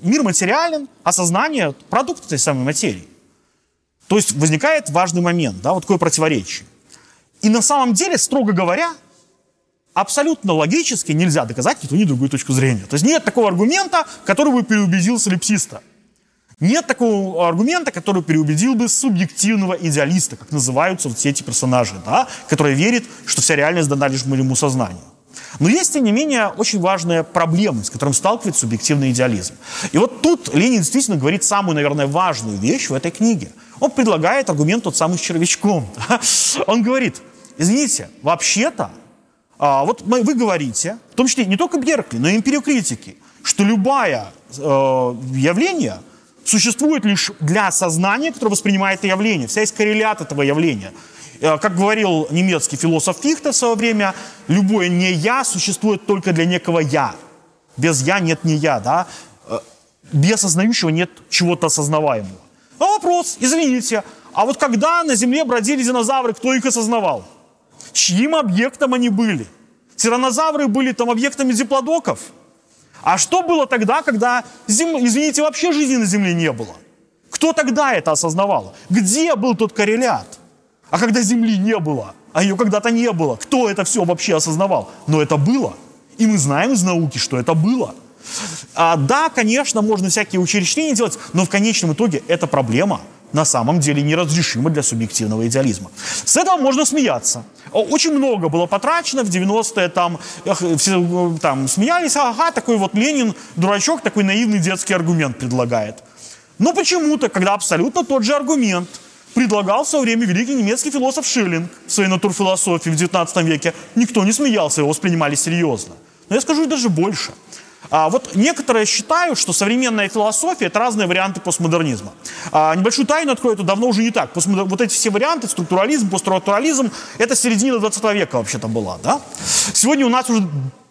мир материален, а сознание – продукт этой самой материи. То есть возникает важный момент, да, вот такое противоречие. И на самом деле, строго говоря, абсолютно логически нельзя доказать ни ту, ни другую точку зрения. То есть нет такого аргумента, который бы переубедил солипсиста. Нет такого аргумента, который переубедил бы субъективного идеалиста, как называются вот все эти персонажи, да, которые верят, что вся реальность дана лишь моему сознанию. Но есть, тем не менее, очень важная проблема, с которой сталкивается субъективный идеализм. И вот тут Ленин действительно говорит самую, наверное, важную вещь в этой книге. Он предлагает аргумент тот самый с червячком. Он говорит, извините, вообще-то а, вот вы говорите, в том числе не только Беркли, но и империокритики, что любое э, явление существует лишь для сознания, которое воспринимает это явление. Вся есть коррелят этого явления. Э, как говорил немецкий философ Фихте в свое время, любое не «я» существует только для некого «я». Без «я» нет не «я», да? Э, без осознающего нет чего-то осознаваемого. А вопрос, извините, а вот когда на Земле бродили динозавры, кто их осознавал? чьим объектом они были. Тиранозавры были там объектами диплодоков. А что было тогда, когда, зем... извините, вообще жизни на Земле не было? Кто тогда это осознавал? Где был тот коррелят? А когда Земли не было, а ее когда-то не было, кто это все вообще осознавал? Но это было. И мы знаем из науки, что это было. А, да, конечно, можно всякие учреждения делать, но в конечном итоге это проблема – на самом деле неразрешимо для субъективного идеализма. С этого можно смеяться. Очень много было потрачено в 90-е, там, все там смеялись, ага, такой вот Ленин, дурачок, такой наивный детский аргумент предлагает. Но почему-то, когда абсолютно тот же аргумент предлагал в свое время великий немецкий философ Шиллинг в своей натурфилософии в 19 веке, никто не смеялся, его воспринимали серьезно. Но я скажу даже больше – а вот некоторые считают, что современная философия – это разные варианты постмодернизма. А небольшую тайну открою, это давно уже не так. Постмодер... Вот эти все варианты, структурализм, постструктурализм – это середина 20 века вообще-то была. Да? Сегодня у нас уже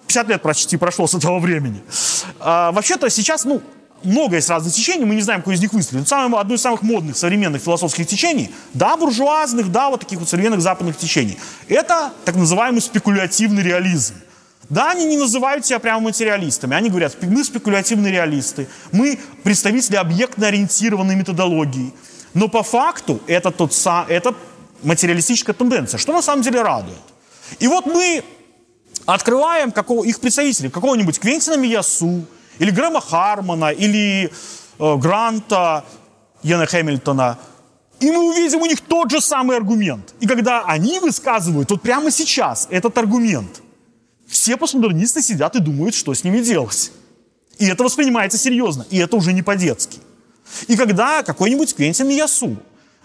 50 лет почти прошло с этого времени. А, вообще-то сейчас, ну, много есть разных течений, мы не знаем, какой из них выстрелит. Самое, одно из самых модных современных философских течений, да, буржуазных, да, вот таких вот современных западных течений, это так называемый спекулятивный реализм. Да, они не называют себя прямо материалистами. Они говорят, мы спекулятивные реалисты, мы представители объектно-ориентированной методологии. Но по факту это, тот, это материалистическая тенденция, что на самом деле радует. И вот мы открываем какого, их представителей, какого-нибудь Квентина Миясу, или Грэма Хармона, или э, Гранта, Яна Хэмилтона, и мы увидим у них тот же самый аргумент. И когда они высказывают, вот прямо сейчас этот аргумент, все постмодернисты сидят и думают, что с ними делать. И это воспринимается серьезно, и это уже не по-детски. И когда какой-нибудь Квентин Миясу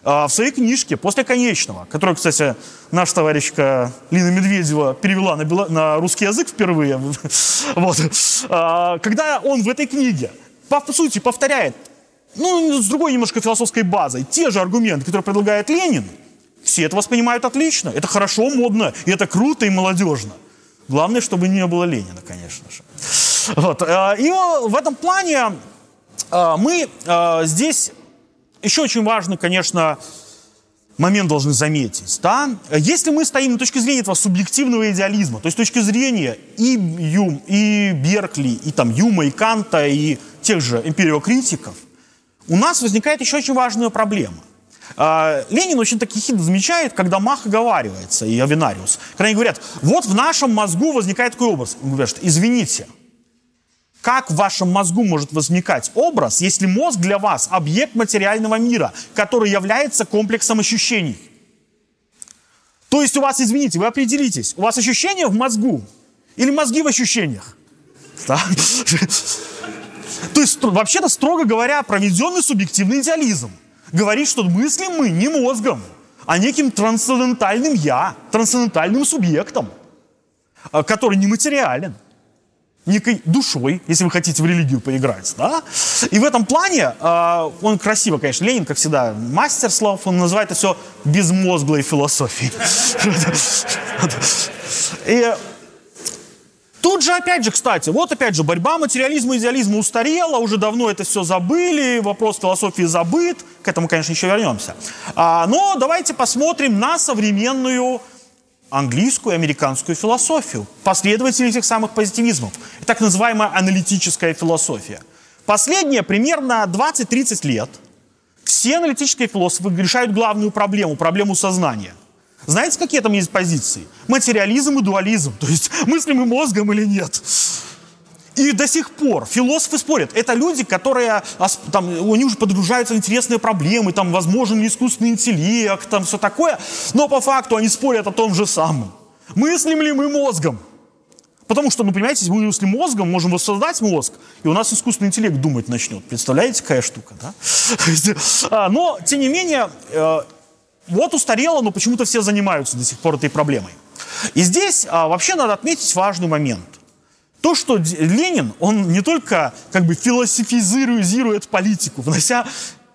а, в своей книжке «После конечного», которую, кстати, наша товарищка Лина Медведева перевела на, бело... на русский язык впервые, вот, а, когда он в этой книге, по, сути, повторяет, ну, с другой немножко философской базой, те же аргументы, которые предлагает Ленин, все это воспринимают отлично, это хорошо, модно, и это круто и молодежно. Главное, чтобы не было Ленина, конечно же. Вот. А, и в этом плане мы здесь еще очень важный, конечно, момент должны заметить. Да? Если мы стоим на точке зрения этого субъективного идеализма, то есть точки зрения и Юм, и Беркли, и там Юма, и Канта, и тех же империокритиков, у нас возникает еще очень важная проблема. А, Ленин очень таки хитро замечает, когда Мах оговаривается, и Авинариус, когда они говорят, вот в нашем мозгу возникает такой образ. Он говорит, извините, как в вашем мозгу может возникать образ, если мозг для вас объект материального мира, который является комплексом ощущений? То есть у вас, извините, вы определитесь, у вас ощущения в мозгу или мозги в ощущениях? То есть, вообще-то, строго говоря, проведенный субъективный идеализм говорит, что мыслим мы не мозгом, а неким трансцендентальным «я», трансцендентальным субъектом, э, который нематериален некой душой, если вы хотите в религию поиграть, да? И в этом плане э, он красиво, конечно, Ленин, как всегда, мастер слов, он называет это все безмозглой философией. И Тут же, опять же, кстати, вот опять же, борьба материализма и идеализма устарела, уже давно это все забыли, вопрос философии забыт, к этому, конечно, еще вернемся. А, но давайте посмотрим на современную английскую и американскую философию, последователи этих самых позитивизмов. Так называемая аналитическая философия. Последние примерно 20-30 лет все аналитические философы решают главную проблему, проблему сознания. Знаете, какие там есть позиции? Материализм и дуализм, то есть мыслим и мозгом или нет. И до сих пор философы спорят. Это люди, которые там, они уже подгружаются в интересные проблемы, там, возможен ли искусственный интеллект, там, все такое. Но по факту они спорят о том же самом. Мыслим ли мы мозгом? Потому что, ну, понимаете, мы если мозгом можем воссоздать мозг, и у нас искусственный интеллект думать начнет. Представляете, какая штука, да? А, но, тем не менее, э, вот устарело, но почему-то все занимаются до сих пор этой проблемой. И здесь а, вообще надо отметить важный момент – то, что Ленин, он не только как бы философизирует политику, внося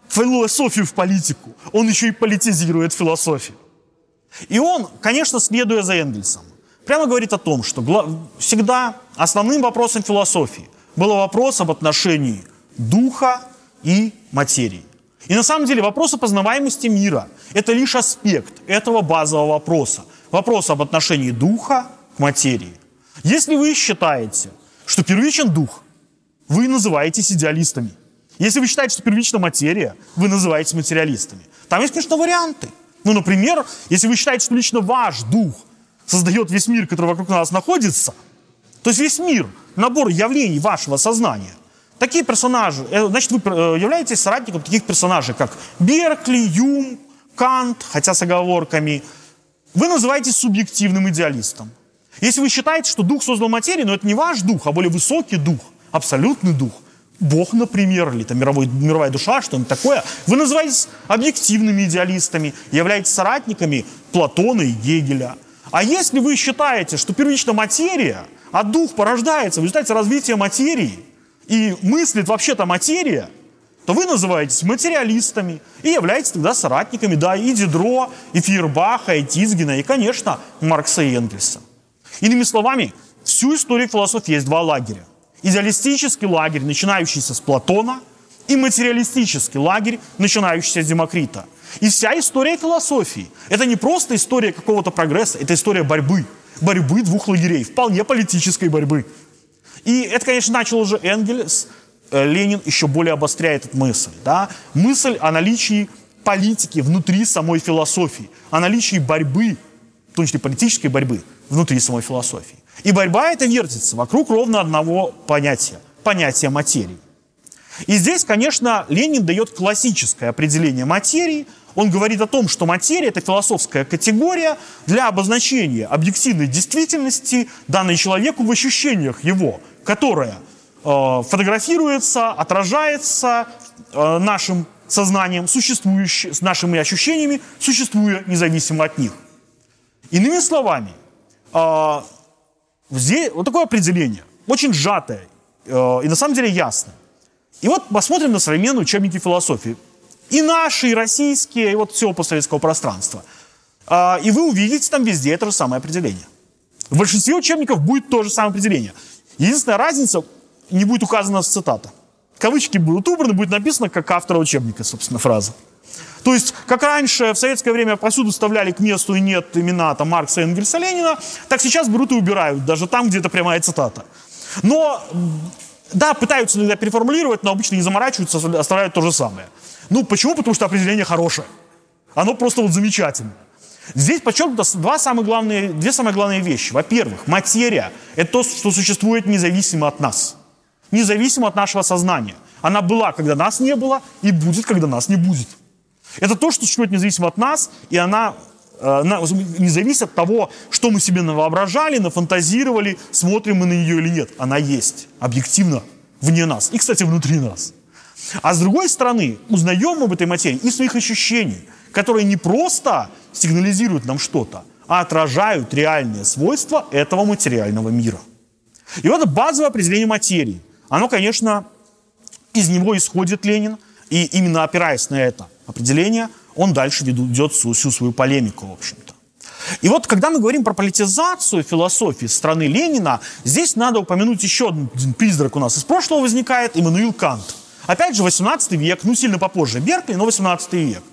философию в политику, он еще и политизирует философию. И он, конечно, следуя за Энгельсом, прямо говорит о том, что всегда основным вопросом философии был вопрос об отношении духа и материи. И на самом деле вопрос о познаваемости мира – это лишь аспект этого базового вопроса. Вопрос об отношении духа к материи. Если вы считаете, что первичен дух, вы называетесь идеалистами. Если вы считаете, что первична материя, вы называетесь материалистами. Там есть, конечно, варианты. Ну, например, если вы считаете, что лично ваш дух создает весь мир, который вокруг нас находится, то есть весь мир, набор явлений вашего сознания, такие персонажи, э, значит, вы э, являетесь соратником таких персонажей, как Беркли, Юм, Кант, хотя с оговорками, вы называетесь субъективным идеалистом. Если вы считаете, что дух создал материю, но это не ваш дух, а более высокий дух, абсолютный дух, Бог, например, или там мировой, мировая душа, что-нибудь такое, вы называетесь объективными идеалистами, являетесь соратниками Платона и Гегеля. А если вы считаете, что первична материя, а дух порождается в результате развития материи, и мыслит вообще-то материя, то вы называетесь материалистами и являетесь тогда соратниками, да, и Дидро, и Фейербаха, и Тизгина, и, конечно, Маркса и Энгельса. Иными словами, всю историю философии есть два лагеря. Идеалистический лагерь, начинающийся с Платона, и материалистический лагерь, начинающийся с Демокрита. И вся история философии – это не просто история какого-то прогресса, это история борьбы. Борьбы двух лагерей, вполне политической борьбы. И это, конечно, начал уже Энгельс, э, Ленин еще более обостряет эту мысль. Да? Мысль о наличии политики внутри самой философии, о наличии борьбы, в том числе политической борьбы, внутри самой философии. И борьба эта вертится вокруг ровно одного понятия – понятия материи. И здесь, конечно, Ленин дает классическое определение материи. Он говорит о том, что материя – это философская категория для обозначения объективной действительности, данной человеку в ощущениях его, которая э, фотографируется, отражается э, нашим сознанием, существующим, с нашими ощущениями, существуя независимо от них. Иными словами, э, здесь вот такое определение, очень сжатое и на самом деле ясное. И вот посмотрим на современные учебники философии. И наши, и российские, и вот всего постсоветского пространства. И вы увидите там везде это же самое определение. В большинстве учебников будет то же самое определение. Единственная разница, не будет указана цитата. Кавычки будут убраны, будет написано как автора учебника, собственно, фраза. То есть, как раньше в советское время повсюду вставляли к месту и нет имена там, Маркса, Энгельса, Ленина, так сейчас берут и убирают, даже там, где это прямая цитата. Но да, пытаются иногда переформулировать, но обычно не заморачиваются, оставляют то же самое. Ну, почему? Потому что определение хорошее. Оно просто вот замечательное. Здесь подчеркнуто два самые главные, две самые главные вещи. Во-первых, материя – это то, что существует независимо от нас. Независимо от нашего сознания. Она была, когда нас не было, и будет, когда нас не будет. Это то, что существует независимо от нас, и она Э, не зависит от того, что мы себе навоображали, нафантазировали, смотрим мы на нее или нет. Она есть, объективно, вне нас. И, кстати, внутри нас. А с другой стороны, узнаем мы об этой материи из своих ощущений, которые не просто сигнализируют нам что-то, а отражают реальные свойства этого материального мира. И вот это базовое определение материи. Оно, конечно, из него исходит Ленин, и именно опираясь на это определение, он дальше ведет всю, всю свою полемику, в общем-то. И вот, когда мы говорим про политизацию философии страны Ленина, здесь надо упомянуть еще один призрак у нас из прошлого возникает, Иммануил Кант. Опять же, 18 век, ну, сильно попозже Беркли, но 18 век.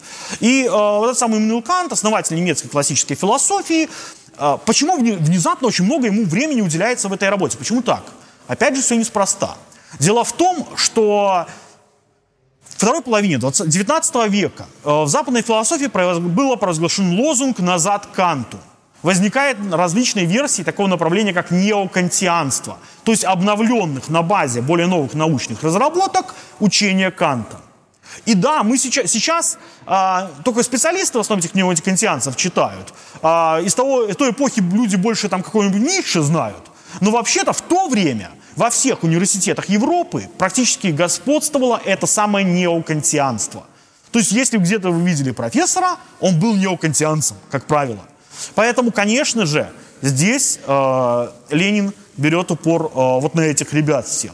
И э, вот этот самый Иммануил Кант, основатель немецкой классической философии, э, почему внезапно очень много ему времени уделяется в этой работе? Почему так? Опять же, все неспроста. Дело в том, что второй половине 19 века э, в западной философии был провозглашен лозунг «назад Канту». Возникают различные версии такого направления, как неокантианство, то есть обновленных на базе более новых научных разработок учения Канта. И да, мы сейчас, сейчас а, только специалисты в основном этих неокантианцев читают. А, из, того, из той эпохи люди больше там какого-нибудь Ницше знают. Но вообще-то в то время во всех университетах Европы практически господствовало это самое неокантианство. То есть, если где-то вы видели профессора, он был неокантианцем, как правило. Поэтому, конечно же, здесь э, Ленин берет упор э, вот на этих ребят всех.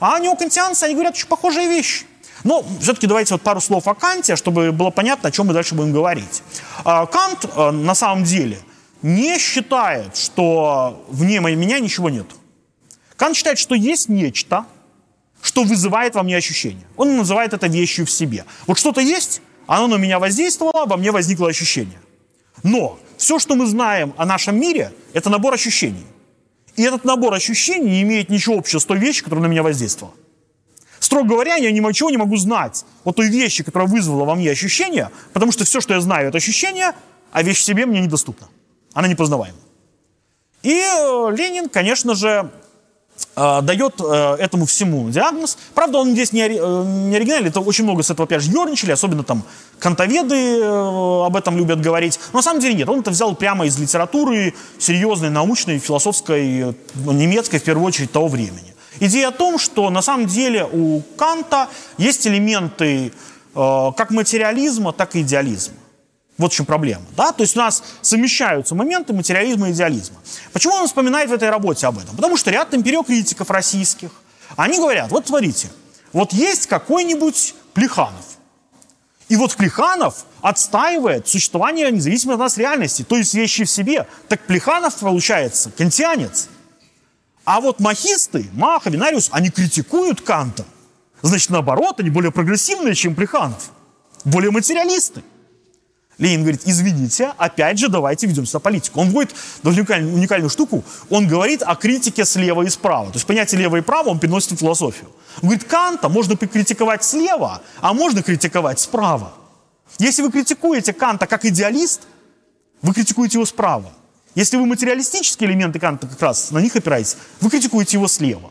А неокантианцы, они говорят очень похожие вещи. Но все-таки давайте вот пару слов о Канте, чтобы было понятно, о чем мы дальше будем говорить. Э, Кант э, на самом деле не считает, что вне меня ничего нет. Кант считает, что есть нечто, что вызывает во мне ощущение. Он называет это вещью в себе. Вот что-то есть, оно на меня воздействовало, во мне возникло ощущение. Но все, что мы знаем о нашем мире, это набор ощущений. И этот набор ощущений не имеет ничего общего с той вещью, которая на меня воздействовала. Строго говоря, я ничего не могу знать о той вещи, которая вызвала во мне ощущение, потому что все, что я знаю, это ощущение, а вещь в себе мне недоступна. Она непознаваема. И э, Ленин, конечно же, дает э, этому всему диагноз. Правда, он здесь не, э, не оригинальный, это очень много с этого опять же ерничали, особенно там кантоведы э, об этом любят говорить. Но на самом деле нет, он это взял прямо из литературы серьезной, научной, философской, э, немецкой, в первую очередь, того времени. Идея о том, что на самом деле у Канта есть элементы э, как материализма, так и идеализма. Вот в чем проблема. Да? То есть у нас совмещаются моменты материализма и идеализма. Почему он вспоминает в этой работе об этом? Потому что ряд империокритиков российских, они говорят, вот смотрите, вот есть какой-нибудь Плеханов. И вот Плеханов отстаивает существование независимой от нас реальности, то есть вещи в себе. Так Плеханов получается кантианец. А вот махисты, Маха, Винариус, они критикуют Канта. Значит, наоборот, они более прогрессивные, чем Плеханов. Более материалисты. Ленин говорит, извините, опять же, давайте ведем сюда политику. Он вводит уникальную, уникальную штуку, он говорит о критике слева и справа. То есть понятие лево и право он переносит в философию. Он говорит, Канта можно критиковать слева, а можно критиковать справа. Если вы критикуете Канта как идеалист, вы критикуете его справа. Если вы материалистические элементы Канта как раз на них опираетесь, вы критикуете его слева.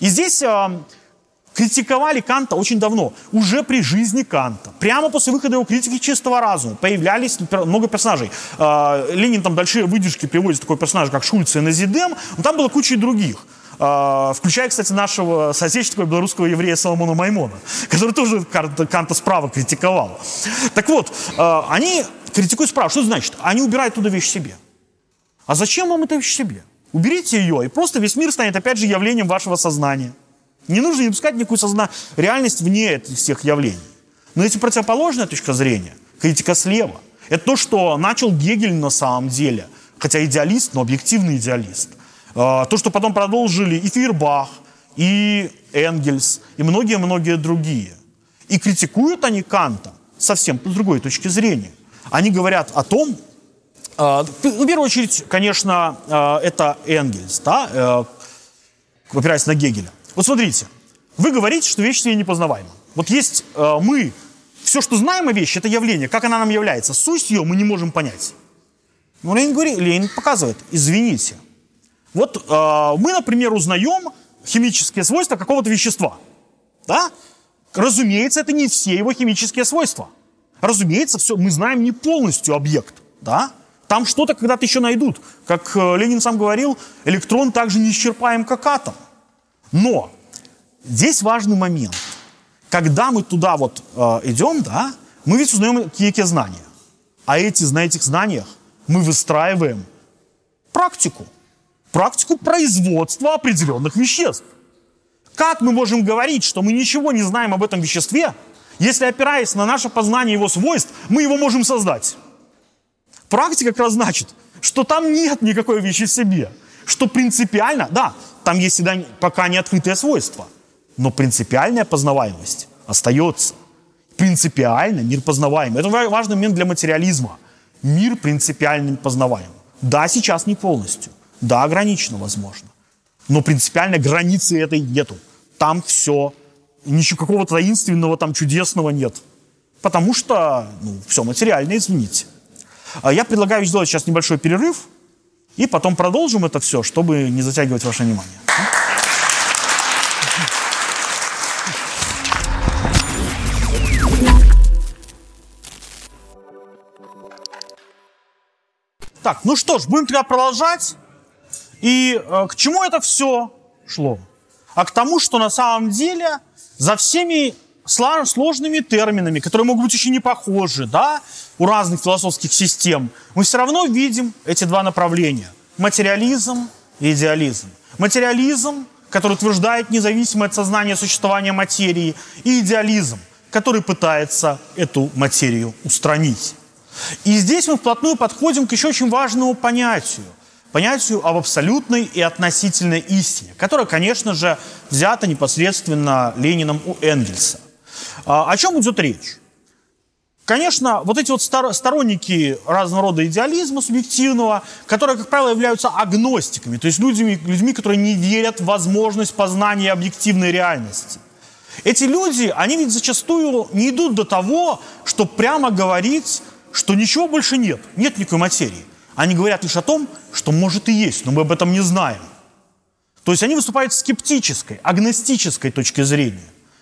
И здесь э, критиковали Канта очень давно, уже при жизни Канта. Прямо после выхода его критики чистого разума появлялись много персонажей. Э, Ленин там большие выдержки приводит такой персонаж, как Шульц и Назидем, но там было куча и других. Uh, включая, кстати, нашего соотечественного белорусского еврея Соломона Маймона, который тоже Канта справа критиковал. Так вот, uh, они критикуют справа. Что значит? Они убирают туда вещь себе. А зачем вам эта вещь себе? Уберите ее, и просто весь мир станет опять же явлением вашего сознания. Не нужно не пускать никакую созна... реальность вне этих всех явлений. Но эти противоположная точка зрения, критика слева, это то, что начал Гегель на самом деле, хотя идеалист, но объективный идеалист. А, то, что потом продолжили и Фейербах, и Энгельс, и многие-многие другие. И критикуют они Канта совсем с другой точки зрения. Они говорят о том, а, в первую очередь, конечно, а, это Энгельс, да, э, опираясь на Гегеля. Вот смотрите, вы говорите, что вещь себе непознаваема. Вот есть э, мы, все, что знаем о вещи, это явление. Как она нам является? Суть ее мы не можем понять. Но Ленин, говорит, Ленин показывает, извините. Вот э, мы, например, узнаем химические свойства какого-то вещества. Да? Разумеется, это не все его химические свойства. Разумеется, все, мы знаем не полностью объект. Да? Там что-то когда-то еще найдут. Как э, Ленин сам говорил, электрон также неисчерпаем, как атом. Но здесь важный момент. Когда мы туда вот э, идем, да, мы ведь узнаем какие-то знания. А эти, на этих знаниях мы выстраиваем практику. Практику производства определенных веществ. Как мы можем говорить, что мы ничего не знаем об этом веществе, если, опираясь на наше познание его свойств, мы его можем создать? Практика как раз значит, что там нет никакой вещи в себе. Что принципиально, да, там есть всегда пока не открытые свойства, но принципиальная познаваемость остается. Принципиально мир познаваем. Это важный момент для материализма. Мир принципиально познаваем. Да, сейчас не полностью. Да, ограничено, возможно. Но принципиально границы этой нету. Там все, ничего какого-то таинственного, там чудесного нет. Потому что, ну, все материально, извините. А я предлагаю сделать сейчас небольшой перерыв, и потом продолжим это все, чтобы не затягивать ваше внимание. Так, ну что ж, будем тогда продолжать. И э, к чему это все шло? А к тому, что на самом деле за всеми сложными терминами, которые могут быть очень не похожи, да, у разных философских систем, мы все равно видим эти два направления. Материализм и идеализм. Материализм, который утверждает независимое от сознания существования материи, и идеализм, который пытается эту материю устранить. И здесь мы вплотную подходим к еще очень важному понятию. Понятию об абсолютной и относительной истине, которая, конечно же, взята непосредственно Лениным у Энгельса. А, о чем идет речь? Конечно, вот эти вот сторонники разного рода идеализма субъективного, которые, как правило, являются агностиками, то есть людьми, людьми, которые не верят в возможность познания объективной реальности. Эти люди, они ведь зачастую не идут до того, чтобы прямо говорить, что ничего больше нет, нет никакой материи. Они говорят лишь о том, что может и есть, но мы об этом не знаем. То есть они выступают с скептической, агностической точки зрения.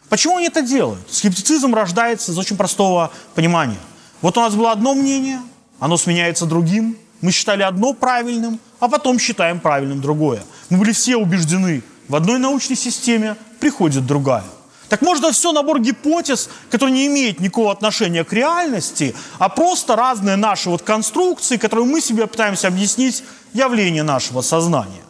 Почему они это делают? Скептицизм рождается из очень простого понимания. Вот у нас было одно мнение, оно сменяется другим. Мы считали одно правильным, а потом считаем правильным другое. Мы были все убеждены, в одной научной системе приходит другая. Так можно все набор гипотез, который не имеет никакого отношения к реальности, а просто разные наши вот конструкции, которые мы себе пытаемся объяснить явление нашего сознания.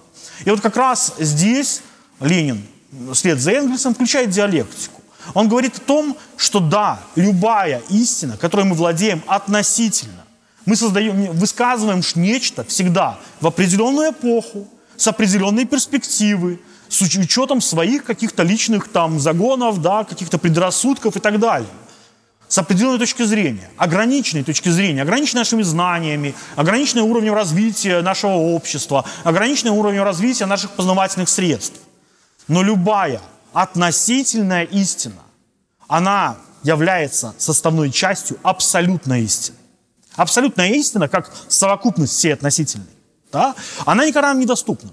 И вот как раз здесь Ленин вслед за Энгельсом включает диалектику. Он говорит о том, что да, любая истина, которой мы владеем относительно, мы создаем, высказываем нечто всегда в определенную эпоху, с определенной перспективы, с учетом своих каких-то личных там загонов, да, каких-то предрассудков и так далее. С определенной точки зрения, ограниченной точки зрения, ограниченной нашими знаниями, ограниченной уровнем развития нашего общества, ограниченной уровнем развития наших познавательных средств. Но любая относительная истина, она является составной частью абсолютной истины. Абсолютная истина, как совокупность всей относительной, да, она никогда нам недоступна.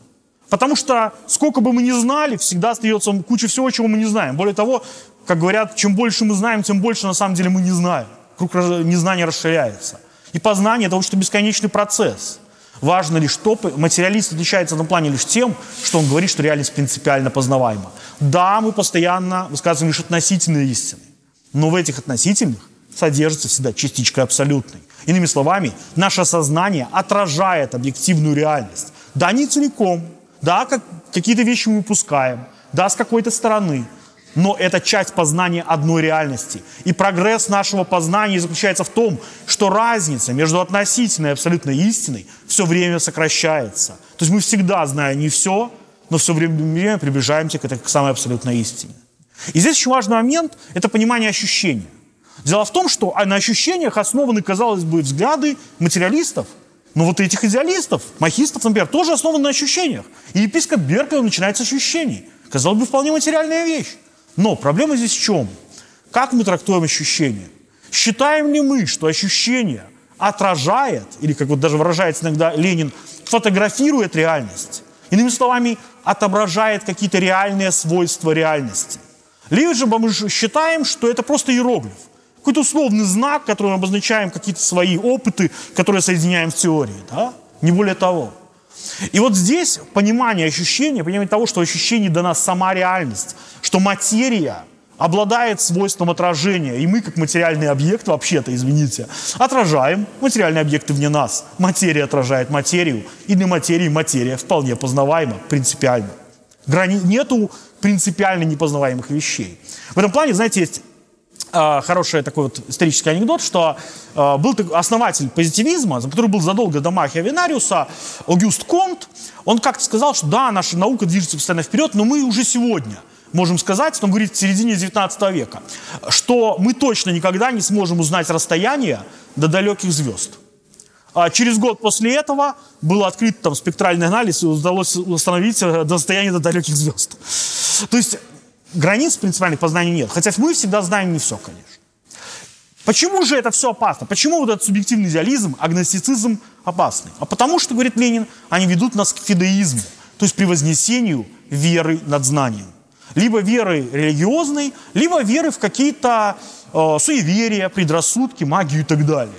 Потому что сколько бы мы ни знали, всегда остается куча всего, чего мы не знаем. Более того, как говорят, чем больше мы знаем, тем больше на самом деле мы не знаем. Круг незнания расширяется. И познание – это очень бесконечный процесс. Важно лишь то, материалист отличается на плане лишь тем, что он говорит, что реальность принципиально познаваема. Да, мы постоянно высказываем лишь относительные истины, но в этих относительных содержится всегда частичка абсолютной. Иными словами, наше сознание отражает объективную реальность. Да, не целиком, да, как, какие-то вещи мы упускаем, да, с какой-то стороны – но это часть познания одной реальности. И прогресс нашего познания заключается в том, что разница между относительной и абсолютной истиной все время сокращается. То есть мы всегда знаем не все, но все время приближаемся к этой к самой абсолютной истине. И здесь еще важный момент – это понимание ощущения. Дело в том, что на ощущениях основаны, казалось бы, взгляды материалистов, но вот этих идеалистов, махистов, например, тоже основаны на ощущениях. И епископ Беркель начинает с ощущений. Казалось бы, вполне материальная вещь. Но проблема здесь в чем? Как мы трактуем ощущения? Считаем ли мы, что ощущение отражает, или, как вот даже выражается иногда Ленин, фотографирует реальность? Иными словами, отображает какие-то реальные свойства реальности. Либо же мы считаем, что это просто иероглиф, какой-то условный знак, которым обозначаем какие-то свои опыты, которые соединяем в теории, да? не более того. И вот здесь понимание ощущения, понимание того, что ощущение дана сама реальность, что материя обладает свойством отражения, и мы, как материальный объект, вообще-то, извините, отражаем материальные объекты вне нас. Материя отражает материю, и для материи материя вполне познаваема, принципиально. Грани... Нету принципиально непознаваемых вещей. В этом плане, знаете, есть хороший такой вот исторический анекдот, что э, был основатель позитивизма, который был задолго до Махия Винариуса, Огюст Конт, он как-то сказал, что да, наша наука движется постоянно вперед, но мы уже сегодня – можем сказать, он говорит в середине 19 века, что мы точно никогда не сможем узнать расстояние до далеких звезд. А через год после этого был открыт там спектральный анализ, и удалось установить э, расстояние до далеких звезд. То есть границ принципиальных познаний нет. Хотя мы всегда знаем не все, конечно. Почему же это все опасно? Почему вот этот субъективный идеализм, агностицизм опасный? А потому что, говорит Ленин, они ведут нас к фидеизму, то есть превознесению веры над знанием либо веры религиозной, либо веры в какие-то э, суеверия, предрассудки, магию и так далее.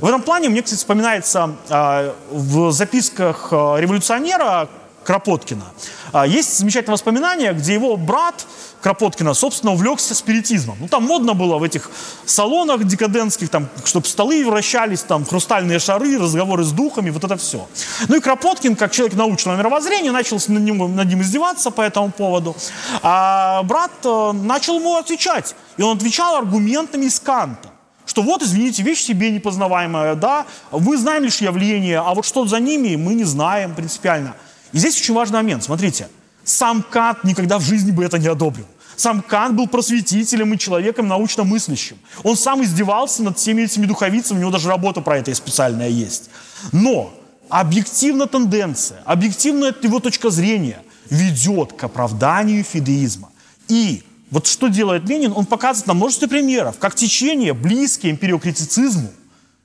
В этом плане мне, кстати, вспоминается э, в записках э, революционера Кропоткина. Э, есть замечательное воспоминание, где его брат Кропоткина, собственно, увлекся спиритизмом. Ну, там модно было в этих салонах декадентских, там, чтобы столы вращались, там, хрустальные шары, разговоры с духами, вот это все. Ну и Кропоткин, как человек научного мировоззрения, начал над ним, над ним издеваться по этому поводу. А брат э, начал ему отвечать. И он отвечал аргументами из Канта что вот, извините, вещь себе непознаваемая, да, мы знаем лишь явление, а вот что за ними, мы не знаем принципиально. И здесь очень важный момент, смотрите – сам Кант никогда в жизни бы это не одобрил. Сам Кант был просветителем и человеком научно мыслящим. Он сам издевался над всеми этими духовицами, у него даже работа про это специальная есть. Но объективно тенденция, объективно его точка зрения ведет к оправданию фидеизма. И вот что делает Ленин? Он показывает на множестве примеров, как течение, близкие империокритицизму,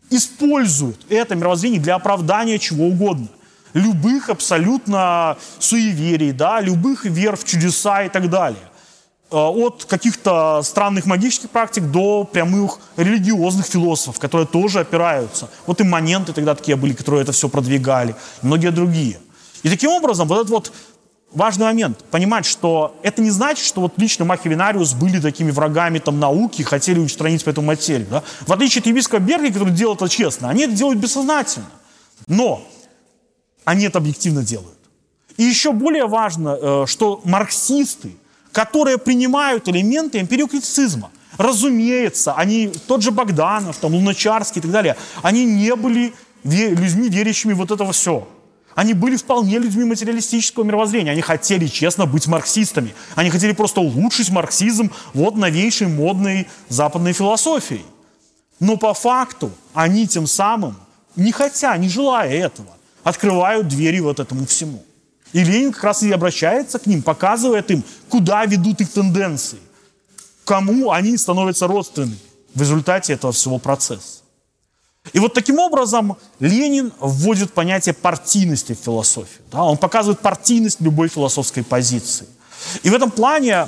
используют это мировоззрение для оправдания чего угодно – любых абсолютно суеверий, да, любых вер в чудеса и так далее. Э, от каких-то странных магических практик до прямых религиозных философов, которые тоже опираются. Вот имманенты тогда такие были, которые это все продвигали, и многие другие. И таким образом, вот этот вот важный момент, понимать, что это не значит, что вот лично Махивинариус были такими врагами там науки, хотели устранить по этому материю. Да? В отличие от епископа Берги, который делал это честно, они это делают бессознательно. Но они это объективно делают. И еще более важно, э, что марксисты, которые принимают элементы эмпириокритицизма, разумеется, они, тот же Богданов, там, Луначарский и так далее, они не были людьми, верящими вот это все. Они были вполне людьми материалистического мировоззрения. Они хотели честно быть марксистами. Они хотели просто улучшить марксизм вот новейшей модной западной философией. Но по факту они тем самым, не хотя, не желая этого, открывают двери вот этому всему. И Ленин как раз и обращается к ним, показывает им, куда ведут их тенденции, кому они становятся родственными в результате этого всего процесса. И вот таким образом Ленин вводит понятие партийности в философию. Да? Он показывает партийность любой философской позиции. И в этом плане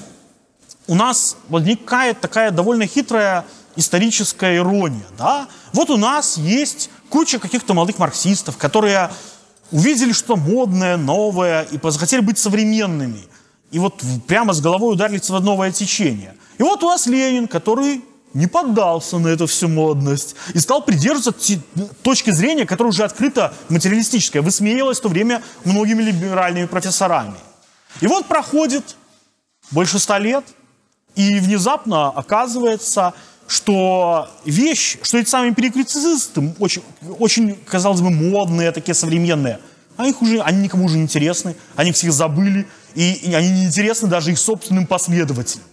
у нас возникает такая довольно хитрая историческая ирония. Да? Вот у нас есть куча каких-то молодых марксистов, которые увидели что модное, новое и захотели быть современными. И вот прямо с головой ударились в новое течение. И вот у нас Ленин, который не поддался на эту всю модность и стал придерживаться точки зрения, которая уже открыто материалистическая, высмеялась в то время многими либеральными профессорами. И вот проходит больше ста лет, и внезапно оказывается, что вещь, что эти самые перекритицисты, очень, очень, казалось бы, модные, такие современные, а их уже, они никому уже не интересны, они всех забыли, и, и они не интересны даже их собственным последователям.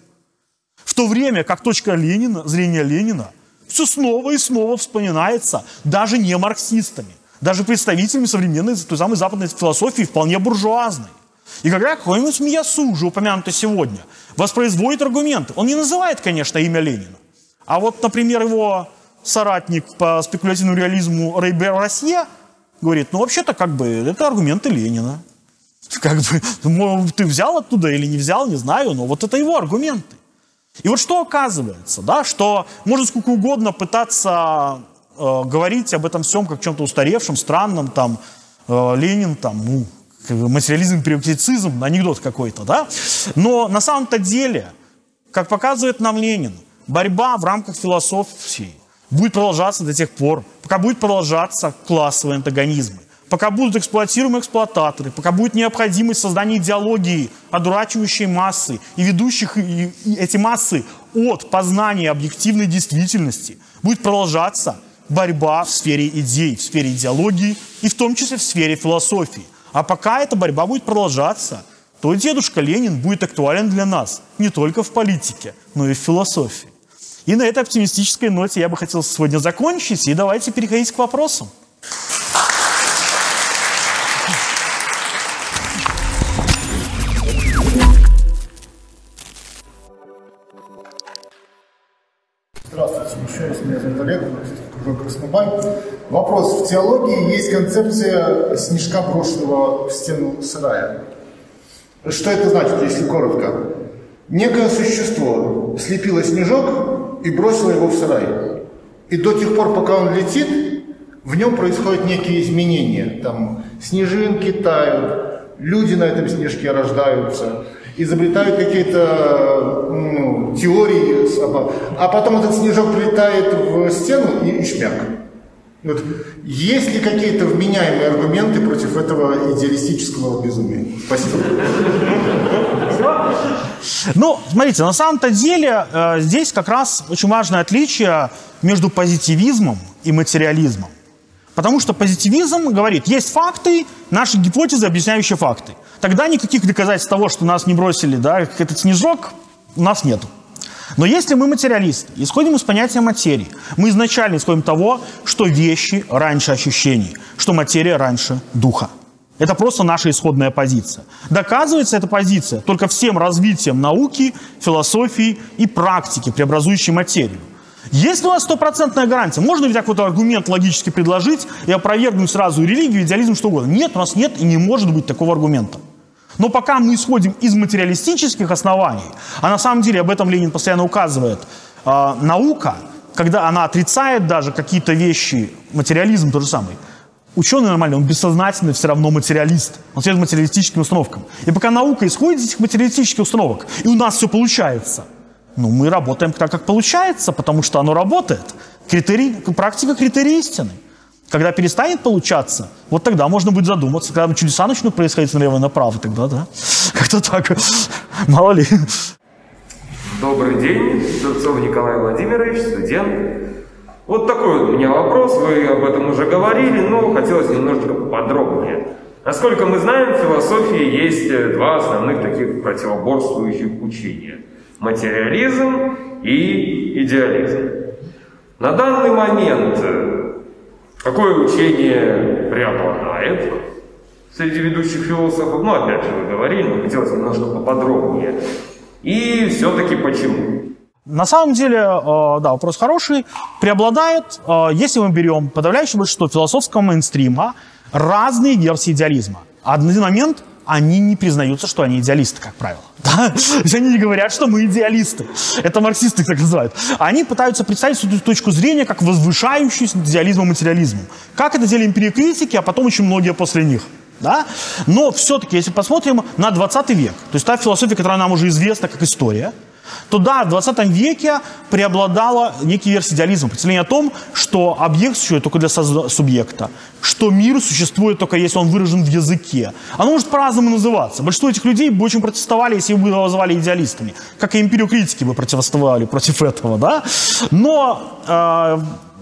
В то время как точка Ленина, зрения Ленина все снова и снова вспоминается даже не марксистами, даже представителями современной, той самой западной философии, вполне буржуазной. И когда какой-нибудь Миясу, уже упомянутый сегодня, воспроизводит аргументы, он не называет, конечно, имя Ленина, а вот, например, его соратник по спекулятивному реализму Рейбер Россия говорит, ну, вообще-то, как бы, это аргументы Ленина. Как бы, ты взял оттуда или не взял, не знаю, но вот это его аргументы. И вот что оказывается, да, что можно сколько угодно пытаться э, говорить об этом всем как чем-то устаревшем, странном, там, э, Ленин, там, ну, материализм, приватизм, анекдот какой-то, да, но на самом-то деле, как показывает нам Ленин, борьба в рамках философии будет продолжаться до тех пор, пока будет продолжаться классовые антагонизмы пока будут эксплуатируемые эксплуататоры, пока будет необходимость создания идеологии, одурачивающей массы и ведущих эти массы от познания объективной действительности, будет продолжаться борьба в сфере идей, в сфере идеологии и в том числе в сфере философии. А пока эта борьба будет продолжаться, то дедушка Ленин будет актуален для нас не только в политике, но и в философии. И на этой оптимистической ноте я бы хотел сегодня закончить, и давайте переходить к вопросам. Олег, кружок. Вопрос. В теологии есть концепция снежка, брошенного в стену сарая. Что это значит, если коротко? Некое существо слепило снежок и бросило его в сарай. И до тех пор, пока он летит, в нем происходят некие изменения. Там снежинки тают, люди на этом снежке рождаются, изобретают какие-то ну, теории, а потом этот снежок прилетает в стену и, и шмяк. Вот. Есть ли какие-то вменяемые аргументы против этого идеалистического безумия? Спасибо. Ну, смотрите, на самом-то деле э, здесь как раз очень важное отличие между позитивизмом и материализмом. Потому что позитивизм говорит, есть факты, наши гипотезы, объясняющие факты. Тогда никаких доказательств того, что нас не бросили, да, этот снежок, у нас нет. Но если мы материалисты, исходим из понятия материи, мы изначально исходим того, что вещи раньше ощущений, что материя раньше духа. Это просто наша исходная позиция. Доказывается эта позиция только всем развитием науки, философии и практики, преобразующей материю. Есть ли у нас стопроцентная гарантия? Можно ли какой-то аргумент логически предложить и опровергнуть сразу религию, идеализм, что угодно? Нет, у нас нет и не может быть такого аргумента. Но пока мы исходим из материалистических оснований, а на самом деле об этом Ленин постоянно указывает, э, наука, когда она отрицает даже какие-то вещи, материализм тот же самый, ученый нормальный, он бессознательно все равно материалист. Он следует материалистическим установкам. И пока наука исходит из этих материалистических установок, и у нас все получается, ну, мы работаем так, как получается, потому что оно работает. Критерий, практика критерий истины. Когда перестанет получаться, вот тогда можно будет задуматься. Когда чудеса начнут происходить налево и направо, тогда да. Как-то так. Мало ли. Добрый день. Дурцов Николай Владимирович, студент. Вот такой вот у меня вопрос. Вы об этом уже говорили, но хотелось немножечко подробнее. Насколько мы знаем, в философии есть два основных таких противоборствующих учения – материализм и идеализм. На данный момент э, какое учение преобладает среди ведущих философов? Ну, опять же, вы говорили, но хотелось немножко поподробнее. И все-таки почему? На самом деле, э, да, вопрос хороший. Преобладает, э, если мы берем подавляющее большинство философского мейнстрима, разные версии идеализма. Один момент они не признаются, что они идеалисты, как правило. Да? Они не говорят, что мы идеалисты. Это марксисты так называют. Они пытаются представить эту точку зрения как возвышающуюся над идеализмом и материализмом. Как это делали империокритики, а потом очень многие после них. Да? Но все-таки, если посмотрим на 20 век, то есть та философия, которая нам уже известна как история, то да, в 20 веке преобладала некий версия идеализма, представление о том, что объект существует только для субъекта, что мир существует только если он выражен в языке. Оно может по-разному называться. Большинство этих людей бы очень протестовали, если бы его называли идеалистами, как и империокритики бы противостояли против этого, да? Но э,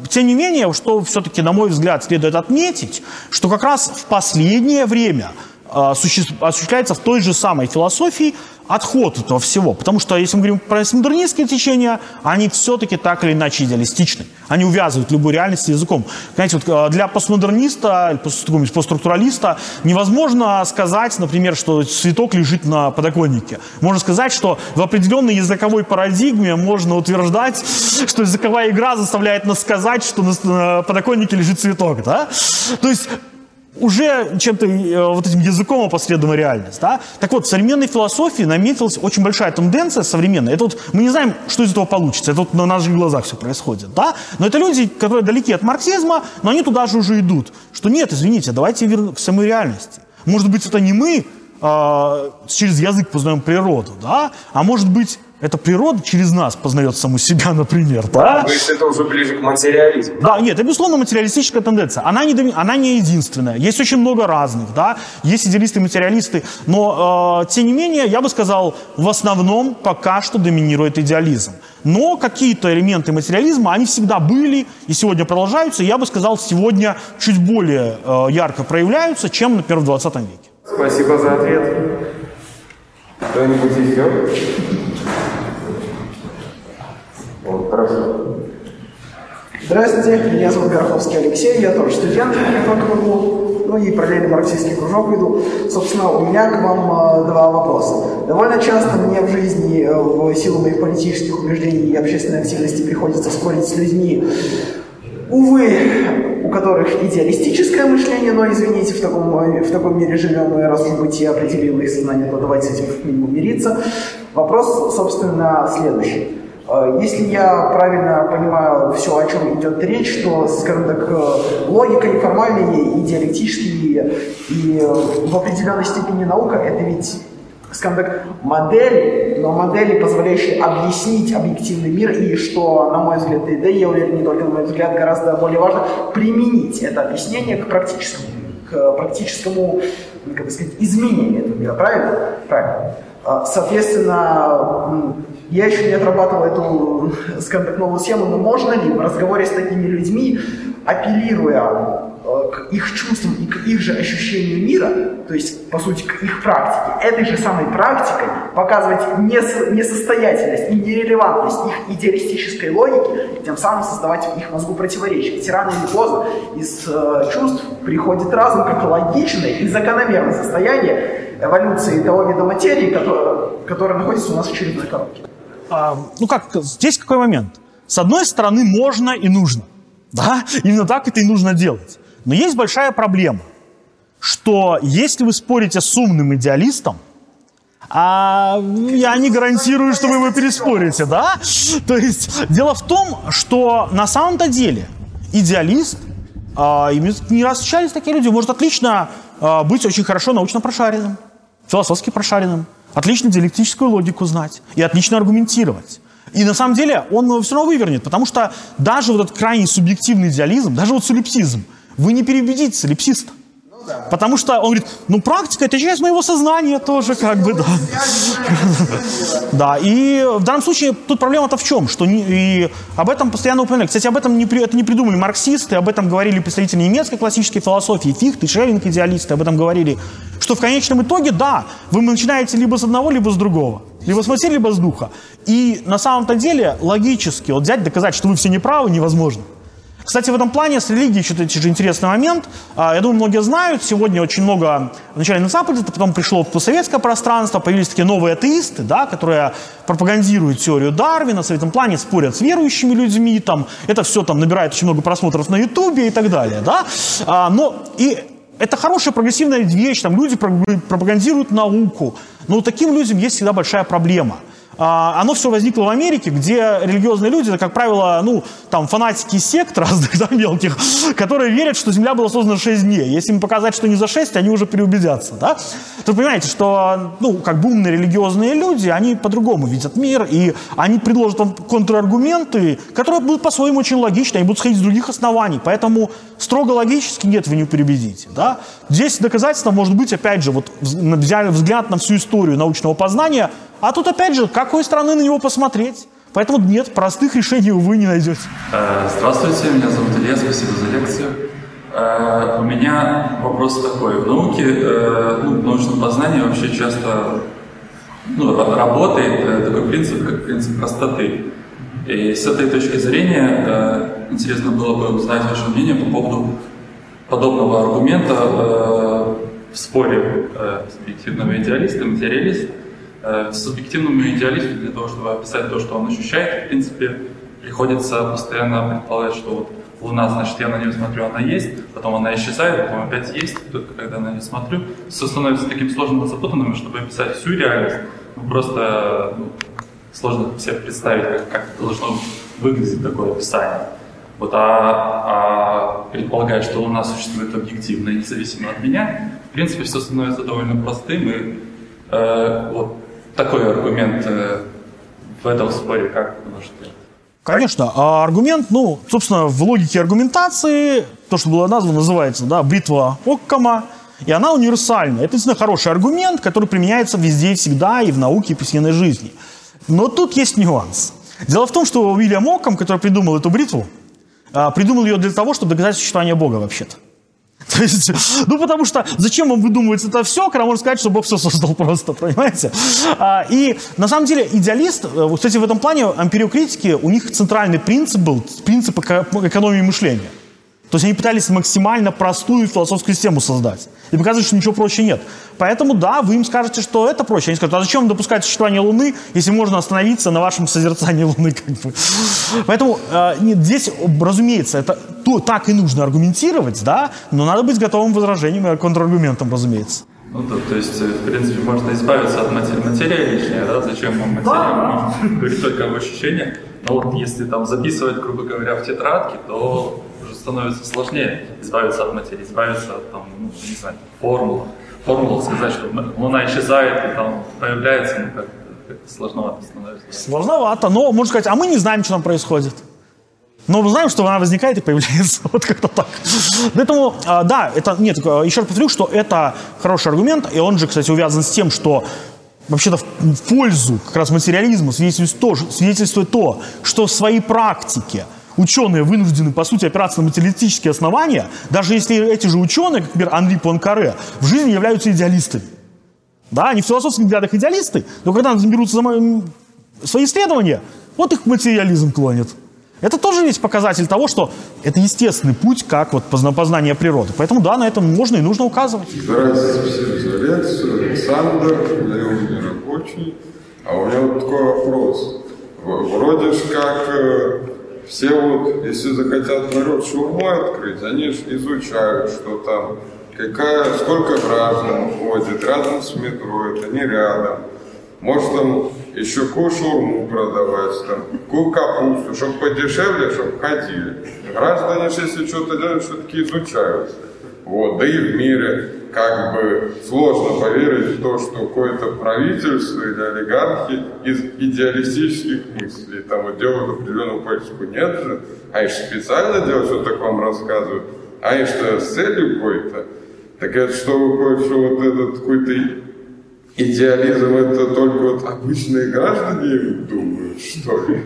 тем не менее, что все-таки, на мой взгляд, следует отметить, что как раз в последнее время осуществляется в той же самой философии отход этого всего. Потому что, если мы говорим про постмодернистские течения, они все-таки так или иначе идеалистичны. Они увязывают любую реальность языком. Знаете, вот э, для постмодерниста, постструктуралиста невозможно сказать, например, что цветок лежит на подоконнике. Можно сказать, что в определенной языковой парадигме можно утверждать, что языковая игра заставляет нас сказать, что на подоконнике лежит цветок. Да? То есть уже чем-то э, вот этим языком опосредована реальность. Да? Так вот, в современной философии наметилась очень большая тенденция современная. Это вот, мы не знаем, что из этого получится. Это вот на наших глазах все происходит. Да? Но это люди, которые далеки от марксизма, но они туда же уже идут. Что нет, извините, давайте вернем к самой реальности. Может быть, это не мы э, через язык познаем природу, да? а может быть, это природа через нас познает саму себя, например. Да? То есть это уже ближе к материализму. Да, нет, это, безусловно, материалистическая тенденция. Она не, она не единственная. Есть очень много разных, да. Есть идеалисты материалисты. Но, э, тем не менее, я бы сказал, в основном пока что доминирует идеализм. Но какие-то элементы материализма, они всегда были и сегодня продолжаются. И я бы сказал, сегодня чуть более э, ярко проявляются, чем, например, в 20 веке. Спасибо за ответ. Кто-нибудь еще? Здравствуйте, меня зовут Гороховский Алексей, я тоже студент МГУ, ну и параллельно марксистский кружок веду. Собственно, у меня к вам э, два вопроса. Довольно часто мне в жизни, э, в силу моих политических убеждений и общественной активности приходится спорить с людьми, увы, у которых идеалистическое мышление, но, извините, в таком, в таком мире живем, и раз уж бытие определило их сознание, то давайте с этим минимум мириться. Вопрос, собственно, следующий. Э, если я правильно понимаю все, о чем идет речь, то, скажем так, э, логика неформальная и диалектические, и э, в определенной степени наука, это ведь скажем так, модели, но модели, позволяющие объяснить объективный мир, и что, на мой взгляд, и да я уверен, не только на мой взгляд, гораздо более важно, применить это объяснение к практическому, к практическому, как бы сказать, изменению этого мира, правильно? Правильно. Соответственно, я еще не отрабатывал эту, скажем так, новую схему, но можно ли в разговоре с такими людьми, апеллируя э, к их чувствам и к их же ощущению мира, то есть, по сути, к их практике, этой же самой практикой показывать несостоятельность и нерелевантность их идеалистической логики, тем самым создавать в их мозгу противоречия. Рано или поздно из э, чувств приходит разум как логичное и закономерное состояние эволюции того вида материи, которая, которая находится у нас в черепной коробке ну как, здесь какой момент? С одной стороны, можно и нужно. Да, именно так это и нужно делать. Но есть большая проблема, что если вы спорите с умным идеалистом, а я не гарантирую, что вы его переспорите, да? То есть дело в том, что на самом-то деле идеалист, а, не раз встречались такие люди, может отлично а, быть очень хорошо научно прошаренным, философски прошаренным, отлично диалектическую логику знать и отлично аргументировать. И на самом деле он все равно вывернет, потому что даже вот этот крайне субъективный идеализм, даже вот солипсизм, вы не переубедите солипсиста. Потому что он говорит, ну практика это часть моего сознания тоже, как бы, да. Да, и в данном случае тут проблема-то в чем? Что и об этом постоянно упоминали. Кстати, об этом это не придумали марксисты, об этом говорили представители немецкой классической философии, Фихт и идеалисты, об этом говорили. Что в конечном итоге, да, вы начинаете либо с одного, либо с другого. Либо с материи, либо с духа. И на самом-то деле логически вот взять, доказать, что вы все неправы, невозможно. Кстати, в этом плане с религией что-то же интересный момент. А, Я думаю, многие знают, сегодня очень много, вначале на Западе, потом пришло в постсоветское пространство, появились такие новые атеисты, да, которые пропагандируют теорию Дарвина, в этом плане спорят с верующими людьми, там, это все там набирает очень много просмотров на Ютубе и так далее, да. А, Но и это хорошая прогрессивная вещь, там люди пропагандируют науку, но таким людям есть всегда большая проблема – а, оно все возникло в Америке, где религиозные люди, это, как правило, ну, там, фанатики сект разных, да, мелких, которые верят, что Земля была создана 6 дней. Если им показать, что не за 6, они уже переубедятся, да. То понимаете, что, ну, как бы умные религиозные люди, они по-другому видят мир, и они предложат вам контраргументы, которые будут по-своему очень логичны, они будут сходить с других оснований, поэтому строго логически нет, вы не переубедите, да. Здесь доказательство может быть, опять же, вот взгляд на всю историю научного познания, а тут, опять же, какой стороны на него посмотреть. Поэтому нет, простых решений, увы, не найдете. Э, Здравствуйте, меня зовут Илья, спасибо за лекцию. Э, У меня вопрос такой. В науке, э, ну, в научном познании вообще часто ну, ра- работает такой принцип, как принцип простоты. И с этой точки зрения интересно было бы узнать ваше мнение по поводу подобного аргумента в споре субъективного идеалиста и материалиста. Э, Субъективному идеалисту для того, чтобы описать то, что он ощущает, в принципе, приходится постоянно предполагать, что вот Луна, значит, я на нее смотрю, она есть, потом она исчезает, потом опять есть, только когда на нее смотрю. Все становится таким сложным и запутанным, чтобы описать всю реальность, ну, просто ну, сложно себе представить, как, как должно выглядеть такое описание. Вот, а, а предполагая, что Луна существует объективно и независимо от меня, в принципе, все становится довольно простым. И э, вот такой аргумент э, в этом споре, как вы можете Конечно, а аргумент, ну, собственно, в логике аргументации, то, что было названо, называется, да, бритва Оккама, и она универсальна. Это действительно хороший аргумент, который применяется везде и всегда, и в науке, и в повседневной жизни. Но тут есть нюанс. Дело в том, что Уильям Оккам, который придумал эту бритву, а, придумал ее для того, чтобы доказать существование Бога вообще-то. То есть, ну, потому что зачем вам выдумывать это все, когда можно сказать, что Бог все создал просто, понимаете? А, и на самом деле идеалист, э, кстати, в этом плане ампериокритики, у них центральный принцип был принцип эко- экономии мышления. То есть они пытались максимально простую философскую систему создать. И показывать, что ничего проще нет. Поэтому, да, вы им скажете, что это проще. Они скажут, а зачем допускать существование Луны, если можно остановиться на вашем созерцании Луны? Как бы. Поэтому э, нет, здесь, разумеется, это то, так и нужно аргументировать, да, но надо быть готовым к возражениям и контраргументам, разумеется. Ну, то, то есть, э, в принципе, можно избавиться от матери- материи лишней, да? Зачем вам материя? Можно говорить только об ощущениях. Но вот если там записывать, грубо говоря, в тетрадке, то становится сложнее избавиться от материи, избавиться от, там, ну, не знаю, формул. Формула сказать, что Луна исчезает и там появляется, ну, как сложновато становится. Сложновато, но можно сказать, а мы не знаем, что там происходит. Но мы знаем, что она возникает и появляется. Вот как-то так. Поэтому, а, да, это, нет, еще раз повторю, что это хороший аргумент, и он же, кстати, увязан с тем, что вообще-то в пользу как раз материализма свидетельствует то, свидетельствует то, что в своей практике ученые вынуждены, по сути, опираться на материалистические основания, даже если эти же ученые, как, например, Анри Пуанкаре, в жизни являются идеалистами. Да, они в философских взглядах идеалисты, но когда они берутся за свои исследования, вот их материализм клонит. Это тоже ведь показатель того, что это естественный путь, как вот позна- познание природы. Поэтому да, на этом можно и нужно указывать. Здравствуйте всем за лекцию. Александр, я не рабочий. А у меня вот такой вопрос. Вроде ж как э, все вот, если захотят народ шаурму открыть, они изучают, что там, какая, сколько граждан ходит, рядом с метро, это не рядом. Может там еще ку шаурму продавать, там, ку капусту, чтобы подешевле, чтобы ходили. Граждане если что-то делают, все-таки изучают. Вот, да и в мире как бы сложно поверить в то, что какое-то правительство или олигархи из идеалистических мыслей там вот делают определенную политику. Нет же. А их специально делают, что так вам рассказывают. А их что с целью какой-то. Так это что выходит, что вот этот какой-то идеализм это только вот обычные граждане думают, что ли?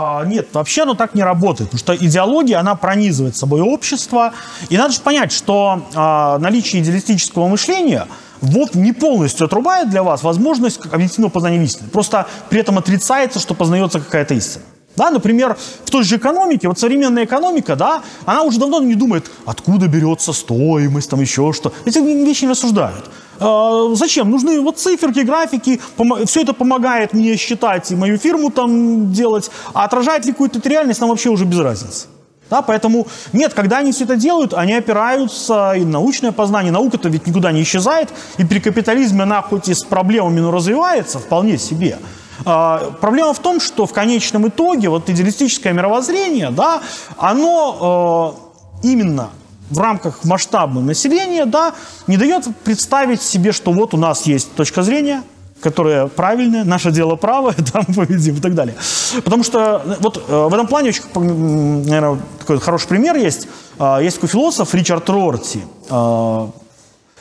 А, нет, вообще оно так не работает, потому что идеология, она пронизывает собой общество. И надо же понять, что а, наличие идеалистического мышления вот не полностью отрубает для вас возможность объективного познания истины. Просто при этом отрицается, что познается какая-то истина. Да, например, в той же экономике, вот современная экономика, да, она уже давно не думает, откуда берется стоимость, там еще что. Эти вещи не рассуждают. А, зачем? Нужны вот циферки, графики, все это помогает мне считать и мою фирму там делать, а отражает ли какую-то реальность, нам вообще уже без разницы. Да, поэтому нет, когда они все это делают, они опираются и научное познание, наука-то ведь никуда не исчезает, и при капитализме она хоть и с проблемами, но развивается вполне себе. А, проблема в том, что в конечном итоге вот идеалистическое мировоззрение, да, оно а, именно в рамках масштабного населения, да, не дает представить себе, что вот у нас есть точка зрения, которая правильная, наше дело правое, там победим и так далее. Потому что вот э, в этом плане очень, наверное, такой хороший пример есть. Э, есть такой философ Ричард Рорти. Э,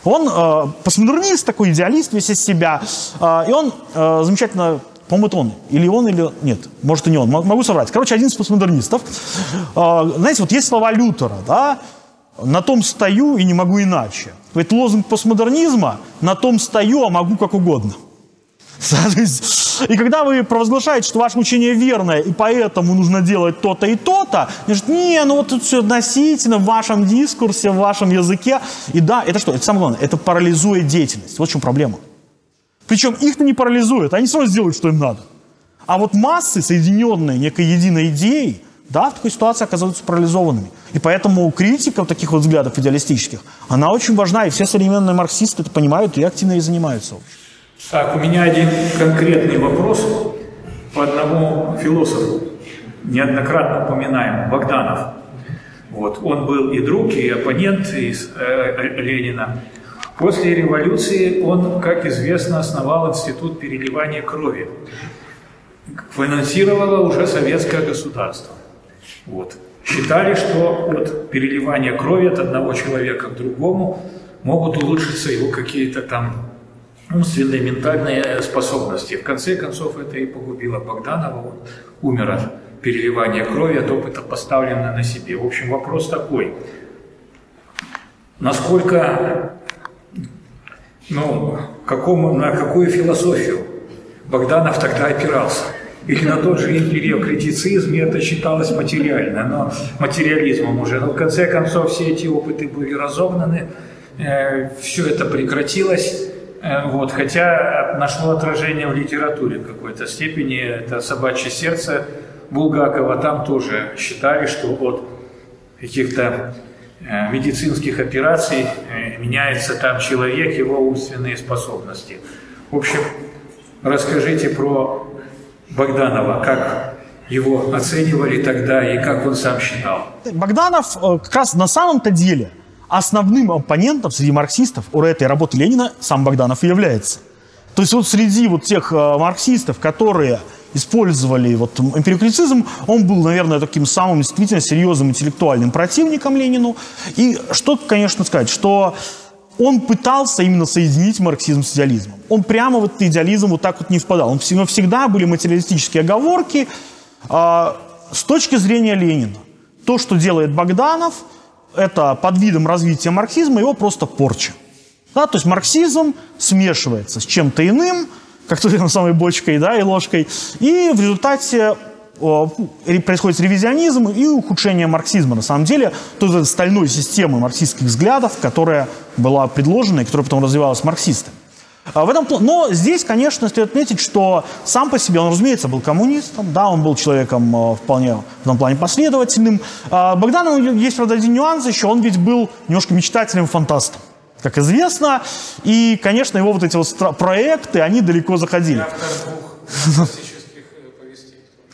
он э, постмодернист, такой идеалист весь из себя. Э, и он э, замечательно по-моему, это он. Или он, или... Нет, может, и не он. Могу соврать. Короче, один из постмодернистов. Э, знаете, вот есть слова Лютера, да? «На том стою и не могу иначе». Ведь лозунг постмодернизма «На том стою, а могу как угодно». И когда вы провозглашаете, что ваше учение верное, и поэтому нужно делать то-то и то-то, значит, не, ну вот тут все относительно в вашем дискурсе, в вашем языке. И да, это что? Это самое главное, это парализует деятельность. Вот в чем проблема. Причем их-то не парализует, они сразу сделают, что им надо. А вот массы, соединенные некой единой идеей, да, в такой ситуации оказываются парализованными. И поэтому критика таких вот взглядов идеалистических, она очень важна, и все современные марксисты это понимают и активно и занимаются. Так, у меня один конкретный вопрос по одному философу, неоднократно упоминаем, Богданов. Вот, он был и друг, и оппонент из, э, Ленина. После революции он, как известно, основал институт переливания крови. Финансировало уже советское государство. Вот. Считали, что от переливания крови от одного человека к другому могут улучшиться его какие-то там умственные, ментальные способности. В конце концов, это и погубило Богданова. Он умер от переливания крови, от опыта, поставленного на себе. В общем, вопрос такой. Насколько, ну, какому, на какую философию Богданов тогда опирался? Или на тот же империокритицизм, и это считалось материально, но материализмом уже. Но в конце концов все эти опыты были разогнаны, э, все это прекратилось, Э, вот, хотя нашло отражение в литературе в какой-то степени. Это «Собачье сердце» Булгакова. Там тоже считали, что от каких-то медицинских операций э, меняется там человек, его умственные способности. В общем, расскажите про Богданова, как его оценивали тогда и как он сам считал. Богданов как раз на самом-то деле – основным оппонентом среди марксистов у этой работы Ленина сам Богданов и является. То есть вот среди вот тех э, марксистов, которые использовали вот эмпирикритицизм, он был, наверное, таким самым действительно серьезным интеллектуальным противником Ленину. И что, конечно, сказать, что он пытался именно соединить марксизм с идеализмом. Он прямо в этот идеализм вот так вот не впадал. Он всегда, всегда были материалистические оговорки. А, с точки зрения Ленина, то, что делает Богданов – это под видом развития марксизма его просто порча. Да, то есть марксизм смешивается с чем-то иным, как той самой бочкой да, и ложкой, и в результате происходит ревизионизм и ухудшение марксизма. На самом деле, той стальной системы марксистских взглядов, которая была предложена и которая потом развивалась марксистами. В этом, но здесь, конечно, стоит отметить, что сам по себе он, разумеется, был коммунистом, да, он был человеком вполне в этом плане последовательным. А Богданов есть, правда, один нюанс еще, он ведь был немножко мечтателем-фантастом, как известно, и, конечно, его вот эти вот проекты, они далеко заходили.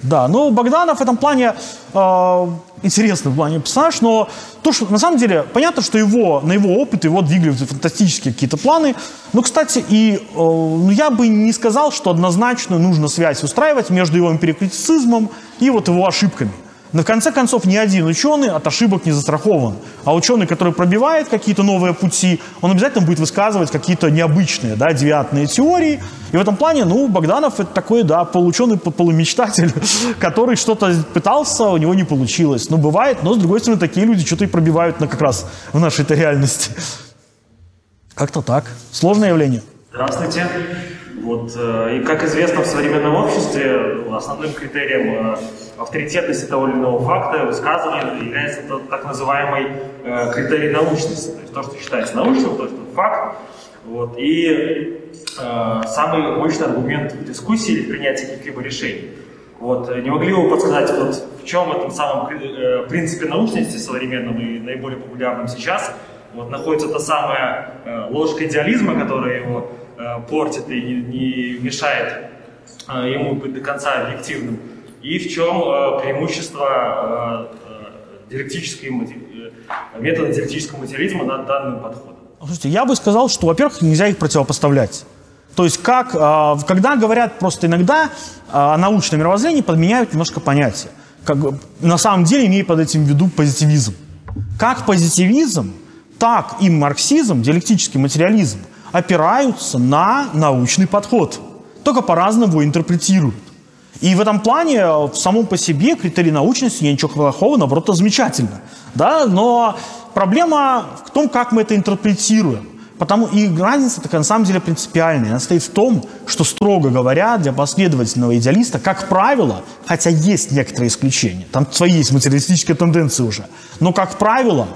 Да, но Богданов в этом плане э, интересный в плане персонаж, но то, что на самом деле понятно, что его, на его опыт его двигали фантастические какие-то планы. Но, кстати, и э, ну, я бы не сказал, что однозначно нужно связь устраивать между его эмпирикритицизмом и вот его ошибками. Но в конце концов ни один ученый от ошибок не застрахован. А ученый, который пробивает какие-то новые пути, он обязательно будет высказывать какие-то необычные, да, девиатные теории. И в этом плане, ну, Богданов это такой, да, полученный полумечтатель, который что-то пытался, у него не получилось. Ну, бывает, но, с другой стороны, такие люди что-то и пробивают на как раз в нашей-то реальности. Как-то так. Сложное явление. Здравствуйте. Вот. э, И, как известно, в современном обществе основным критерием э, авторитетности того или иного факта, высказывания является так называемый э, критерий научности. То есть то, что считается научным, то, что факт. Вот. И э, самый мощный аргумент в дискуссии или в принятии каких-либо решений. Вот. Не могли бы вы подсказать, вот в чем этом самом э, принципе научности современном и наиболее популярном сейчас вот, находится та самая э, ложка идеализма, которая его э, портит и не, не мешает э, ему быть до конца объективным, и в чем э, преимущество э, э, э, метода диалектического материализма над данным подходом. Слушайте, я бы сказал, что, во-первых, нельзя их противопоставлять. То есть, как, когда говорят просто иногда о научном мировоззрении, подменяют немножко понятие. Как, на самом деле, имея под этим в виду позитивизм. Как позитивизм, так и марксизм, диалектический материализм, опираются на научный подход. Только по-разному интерпретируют. И в этом плане в самом по себе критерий научности, ничего плохого, наоборот, это замечательно. Да? Но проблема в том, как мы это интерпретируем. Потому и разница такая на самом деле принципиальная. Она стоит в том, что, строго говоря, для последовательного идеалиста, как правило, хотя есть некоторые исключения, там свои есть материалистические тенденции уже, но, как правило,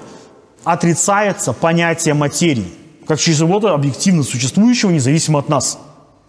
отрицается понятие материи, как чего-то объективно существующего, независимо от нас.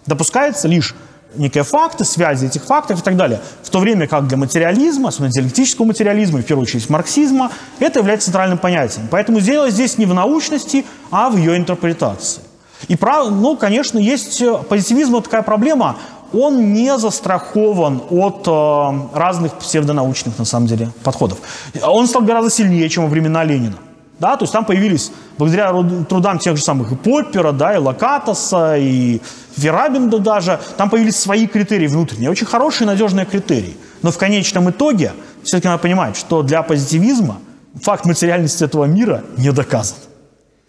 Допускается лишь некие факты, связи этих фактов и так далее. В то время как для материализма, особенно диалектического материализма, и в первую очередь марксизма, это является центральным понятием. Поэтому дело здесь не в научности, а в ее интерпретации. И, ну, конечно, есть э, позитивизм, вот такая проблема, он не застрахован от э, разных псевдонаучных, на самом деле, подходов. Он стал гораздо сильнее, чем во времена Ленина. Да, то есть там появились, благодаря ру- трудам тех же самых и Поппера, да, и Локатоса, и Ферабинда даже, там появились свои критерии внутренние, очень хорошие, надежные критерии. Но в конечном итоге все-таки надо понимать, что для позитивизма факт материальности этого мира не доказан.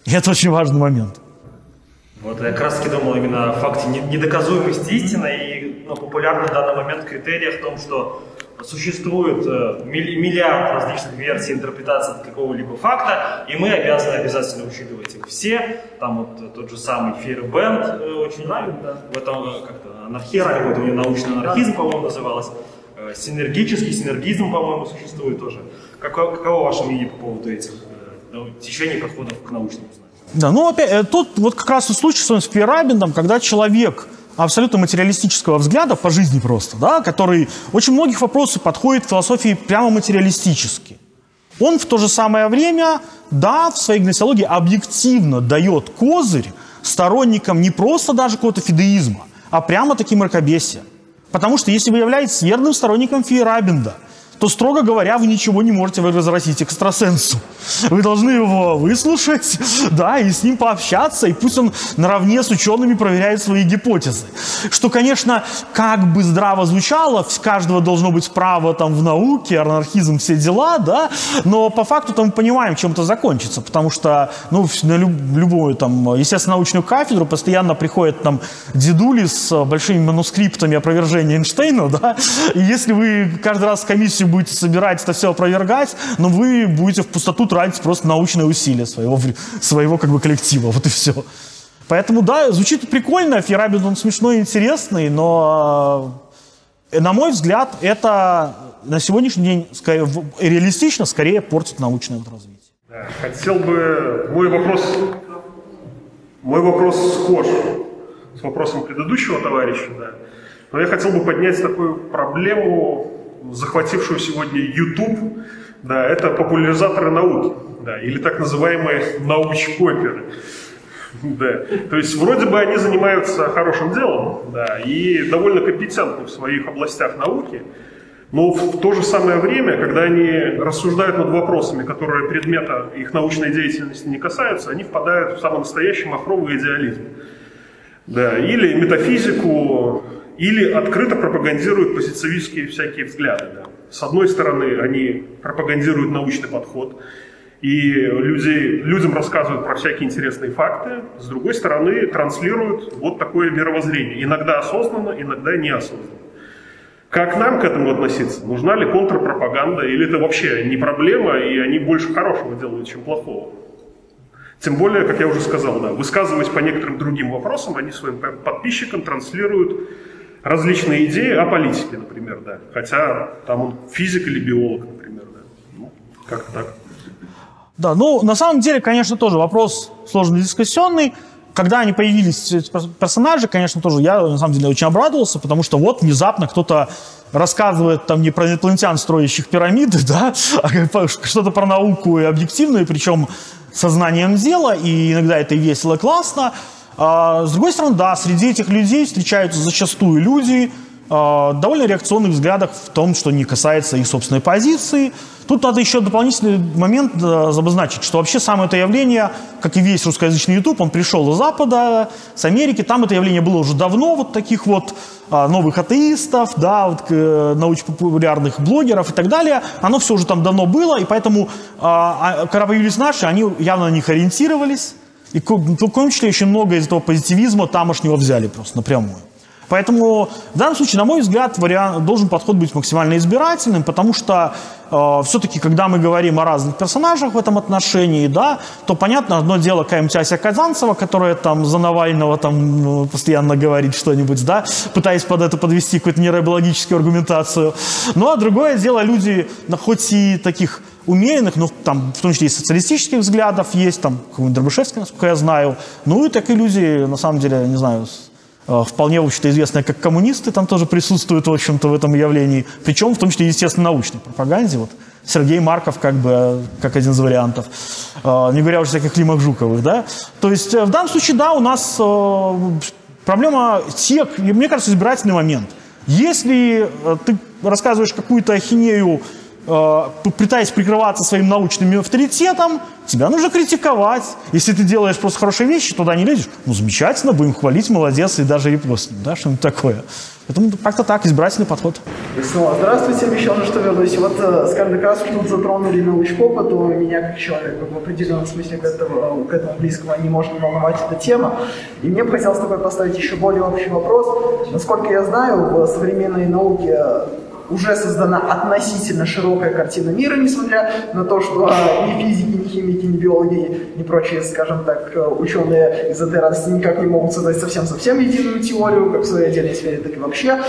И это очень важный момент. Вот я как раз таки думал именно о факте не- недоказуемости истины и ну, популярный в данный момент критерий в том, что существует э, милли- миллиард различных версий интерпретации какого-либо факта, и мы обязаны обязательно учитывать их все. Там вот тот же самый Фейербенд э, очень в этом э, как-то анархизм какой-то, у него научный анархизм, по-моему, называлось. Синергический синергизм, по-моему, существует тоже. Каково, каково ваше мнение по поводу этих течений подходов к научному знанию? Да, ну опять, тут вот как раз и случай с Фейерабендом, когда человек абсолютно материалистического взгляда по жизни просто, да, который очень многих вопросов подходит к философии прямо материалистически. Он в то же самое время, да, в своей гносеологии объективно дает козырь сторонникам не просто даже какого-то фидеизма, а прямо таки мракобесия. Потому что если вы являетесь верным сторонником Фейерабенда, то, строго говоря, вы ничего не можете возразить экстрасенсу. Вы должны его выслушать, да, и с ним пообщаться, и пусть он наравне с учеными проверяет свои гипотезы. Что, конечно, как бы здраво звучало, с каждого должно быть право там в науке, анархизм, все дела, да, но по факту там мы понимаем, чем это закончится, потому что, ну, на люб- любую там, естественно, научную кафедру постоянно приходят там дедули с большими манускриптами опровержения Эйнштейна, да, и если вы каждый раз комиссию будете собирать, это все опровергать, но вы будете в пустоту тратить просто научные усилия своего, своего как бы коллектива, вот и все. Поэтому, да, звучит прикольно, Ферабин, он смешной и интересный, но, э, на мой взгляд, это на сегодняшний день скорее, реалистично скорее портит научное развитие. Хотел бы... Мой вопрос... Мой вопрос схож с вопросом предыдущего товарища, да. Но я хотел бы поднять такую проблему, захватившую сегодня YouTube, да, это популяризаторы науки, да, или так называемые научпоперы. Да. То есть вроде бы они занимаются хорошим делом, да, и довольно компетентны в своих областях науки, но в то же самое время, когда они рассуждают над вопросами, которые предмета их научной деятельности не касаются, они впадают в самый настоящий махровый идеализм. Да, или метафизику, или открыто пропагандируют позитивистские всякие взгляды. Да. С одной стороны, они пропагандируют научный подход, и люди, людям рассказывают про всякие интересные факты, с другой стороны, транслируют вот такое мировоззрение, иногда осознанно, иногда неосознанно. Как нам к этому относиться? Нужна ли контрпропаганда, или это вообще не проблема, и они больше хорошего делают, чем плохого? Тем более, как я уже сказал, да, высказываясь по некоторым другим вопросам, они своим подписчикам транслируют различные идеи о политике, например, да. Хотя там он физик или биолог, например, да. Ну, как-то так. Да, ну, на самом деле, конечно, тоже вопрос сложный дискуссионный. Когда они появились, эти персонажи, конечно, тоже я, на самом деле, очень обрадовался, потому что вот внезапно кто-то рассказывает там не про инопланетян, строящих пирамиды, да, а что-то про науку и объективную, причем сознанием дела, и иногда это и весело, классно. А, с другой стороны, да, среди этих людей встречаются зачастую люди, а, довольно реакционных взглядов в том, что не касается их собственной позиции. Тут надо еще дополнительный момент э, обозначить, что вообще самое это явление, как и весь русскоязычный YouTube, он пришел из Запада, с Америки. Там это явление было уже давно, вот таких вот а, новых атеистов, да, вот, э, научно-популярных блогеров и так далее. Оно все уже там давно было, и поэтому, когда наши, они явно на них ориентировались. И в том числе очень много из этого позитивизма тамошнего взяли просто напрямую. Поэтому в данном случае, на мой взгляд, вариант, должен подход быть максимально избирательным, потому что э, все-таки, когда мы говорим о разных персонажах в этом отношении, да, то понятно, одно дело какая-нибудь Ася Казанцева, которая там за Навального там ну, постоянно говорит что-нибудь, да, пытаясь под это подвести какую-то нейробиологическую аргументацию. Ну, а другое дело люди, хоть и таких умеренных, но там в том числе и социалистических взглядов есть, там какой-нибудь Дробышевский, насколько я знаю. Ну и так и люди, на самом деле, не знаю, Э, вполне, в общем-то, известные как коммунисты, там тоже присутствуют, в общем-то, в этом явлении. Причем, в том числе, естественно, научной пропаганде. Вот Сергей Марков как бы э, как один из вариантов. Э, не говоря уже о всяких Климах Жуковых, да. То есть, в данном случае, да, у нас проблема тех, мне кажется, избирательный момент. Если ты рассказываешь какую-то ахинею, пытаясь прикрываться своим научным авторитетом, тебя нужно критиковать. Если ты делаешь просто хорошие вещи, туда не лезешь, ну, замечательно, будем хвалить, молодец, и даже репостнем, да, что-нибудь такое. Поэтому как-то так, избирательный подход. Здравствуйте, обещал же, что вернусь. Вот, э, скажем так, раз тут затронули научпопа, то меня как человека в определенном смысле к этому, к этому близкого не может волновать эта тема. И мне бы хотелось такой поставить еще более общий вопрос. Насколько я знаю, в современной науке уже создана относительно широкая картина мира, несмотря на то, что а, ни физики, ни химики, ни биологи, ни прочие, скажем так, ученые из этой радости никак не могут создать совсем-совсем единую теорию, как в своей отдельной сфере, так и вообще.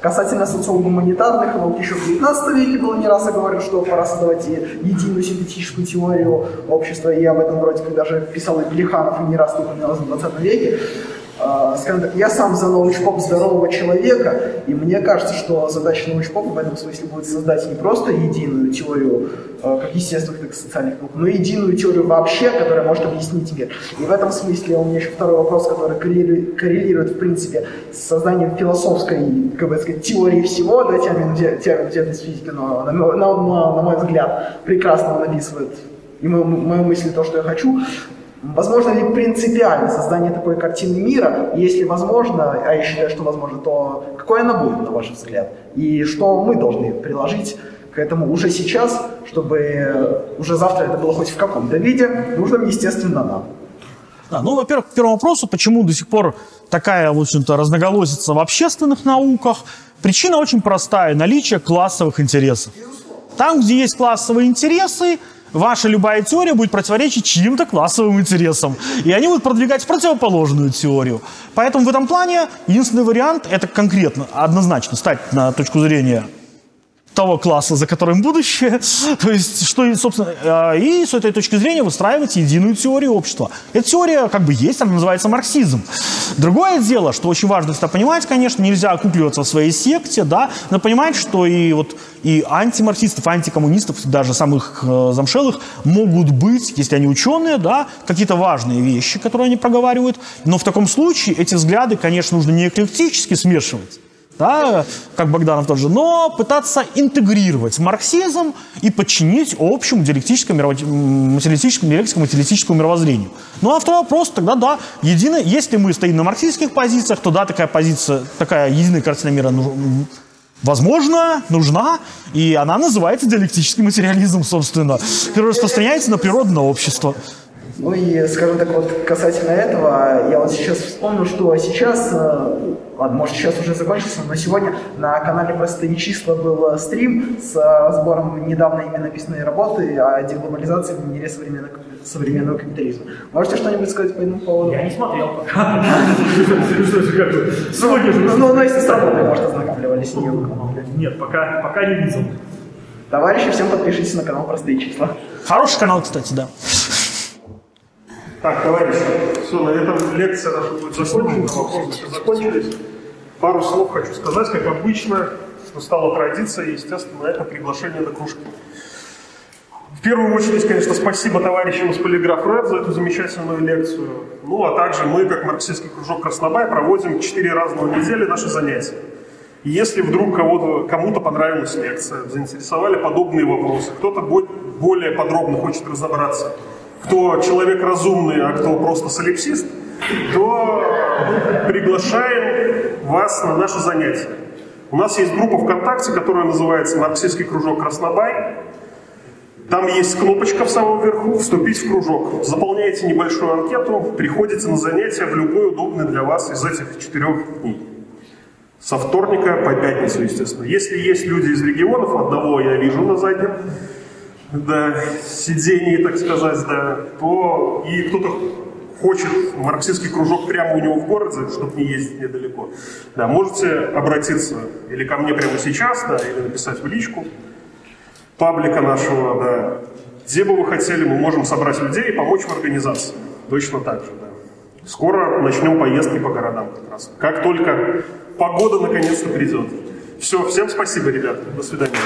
Касательно социал-гуманитарных наук еще в 19 веке было не раз я говорю, что пора создавать единую синтетическую теорию общества, и об этом вроде как даже писал и Плеханов, и не раз упоминалось в 20 веке. А, скажем так, я сам за научпоп здорового человека, и мне кажется, что задача научпопа в этом смысле будет создать не просто единую теорию а, как естественных, так и социальных наук, но единую теорию вообще, которая может объяснить мир. И в этом смысле у меня еще второй вопрос, который коррелирует, коррелирует в принципе, с созданием философской, как бы сказать, теории всего, да, термин, термин деятельность физики, но на, на, на, на мой взгляд, прекрасно он описывает и мою, мою мысль, то, что я хочу. Возможно ли принципиально создание такой картины мира? Если возможно, а я считаю, что возможно, то какой она будет, на ваш взгляд? И что мы должны приложить к этому уже сейчас, чтобы уже завтра это было хоть в каком-то виде, нужно, естественно, нам. Да, ну, во-первых, к первому вопросу, почему до сих пор такая, в общем-то, разноголосица в общественных науках. Причина очень простая – наличие классовых интересов. Там, где есть классовые интересы, ваша любая теория будет противоречить чьим-то классовым интересам. И они будут продвигать противоположную теорию. Поэтому в этом плане единственный вариант – это конкретно, однозначно стать на точку зрения того класса, за которым будущее. То есть, что, собственно, э, и с этой точки зрения выстраивать единую теорию общества. Эта теория как бы есть, она называется марксизм. Другое дело, что очень важно всегда понимать, конечно, нельзя окукливаться в своей секте, да, но понимать, что и вот и антимарксистов, антикоммунистов, даже самых э, замшелых, могут быть, если они ученые, да, какие-то важные вещи, которые они проговаривают. Но в таком случае эти взгляды, конечно, нужно не эклектически смешивать, да, как Богданов тоже, но пытаться интегрировать марксизм и подчинить общему диалектическому, материалистическому, диалектическому, материалистическому мировоззрению. Ну а второй вопрос, тогда да, едино, если мы стоим на марксистских позициях, то да, такая позиция, такая единая картина мира возможно, нужна, и она называется диалектический материализм, собственно, который распространяется на природное общество. Ну и, скажем так, вот касательно этого, я вот сейчас вспомнил, что сейчас э, ладно, может сейчас уже закончился, но сегодня на канале «Простые числа» был э, стрим с э, разбором недавно ими написанной работы о деглобализации в мире современного, современного капитализма. Можете что-нибудь сказать по этому поводу? Я не смотрел. Сегодня же. Ну, ну, если с работой, может, ознакомливались. Нет, пока, пока не видел. Товарищи, всем подпишитесь на канал «Простые числа». Хороший канал, кстати, да. Так, товарищи, все, на этом лекция наша будет закончена, вопросы закончились. Пару слов хочу сказать, как обычно, что стало традицией, естественно, это приглашение на кружки. В первую очередь, конечно, спасибо товарищам из Полиграф Рэд за эту замечательную лекцию. Ну, а также мы, как марксистский кружок Краснобай, проводим четыре разных недели наши занятия. И если вдруг кому-то понравилась лекция, заинтересовали подобные вопросы, кто-то более подробно хочет разобраться, кто человек разумный, а кто просто солипсист, то приглашаем вас на наше занятие. У нас есть группа ВКонтакте, которая называется «Марксистский кружок Краснобай». Там есть кнопочка в самом верху «Вступить в кружок». Заполняете небольшую анкету, приходите на занятия в любой удобный для вас из этих четырех дней. Со вторника по пятницу, естественно. Если есть люди из регионов, одного я вижу на заднем да, сидении, так сказать, да, то и кто-то хочет марксистский кружок прямо у него в городе, чтобы не ездить недалеко, да, можете обратиться или ко мне прямо сейчас, да, или написать в личку паблика нашего, да, где бы вы хотели, мы можем собрать людей и помочь в организации. Точно так же, да. Скоро начнем поездки по городам как раз. Как только погода наконец-то придет. Все, всем спасибо, ребята. До свидания.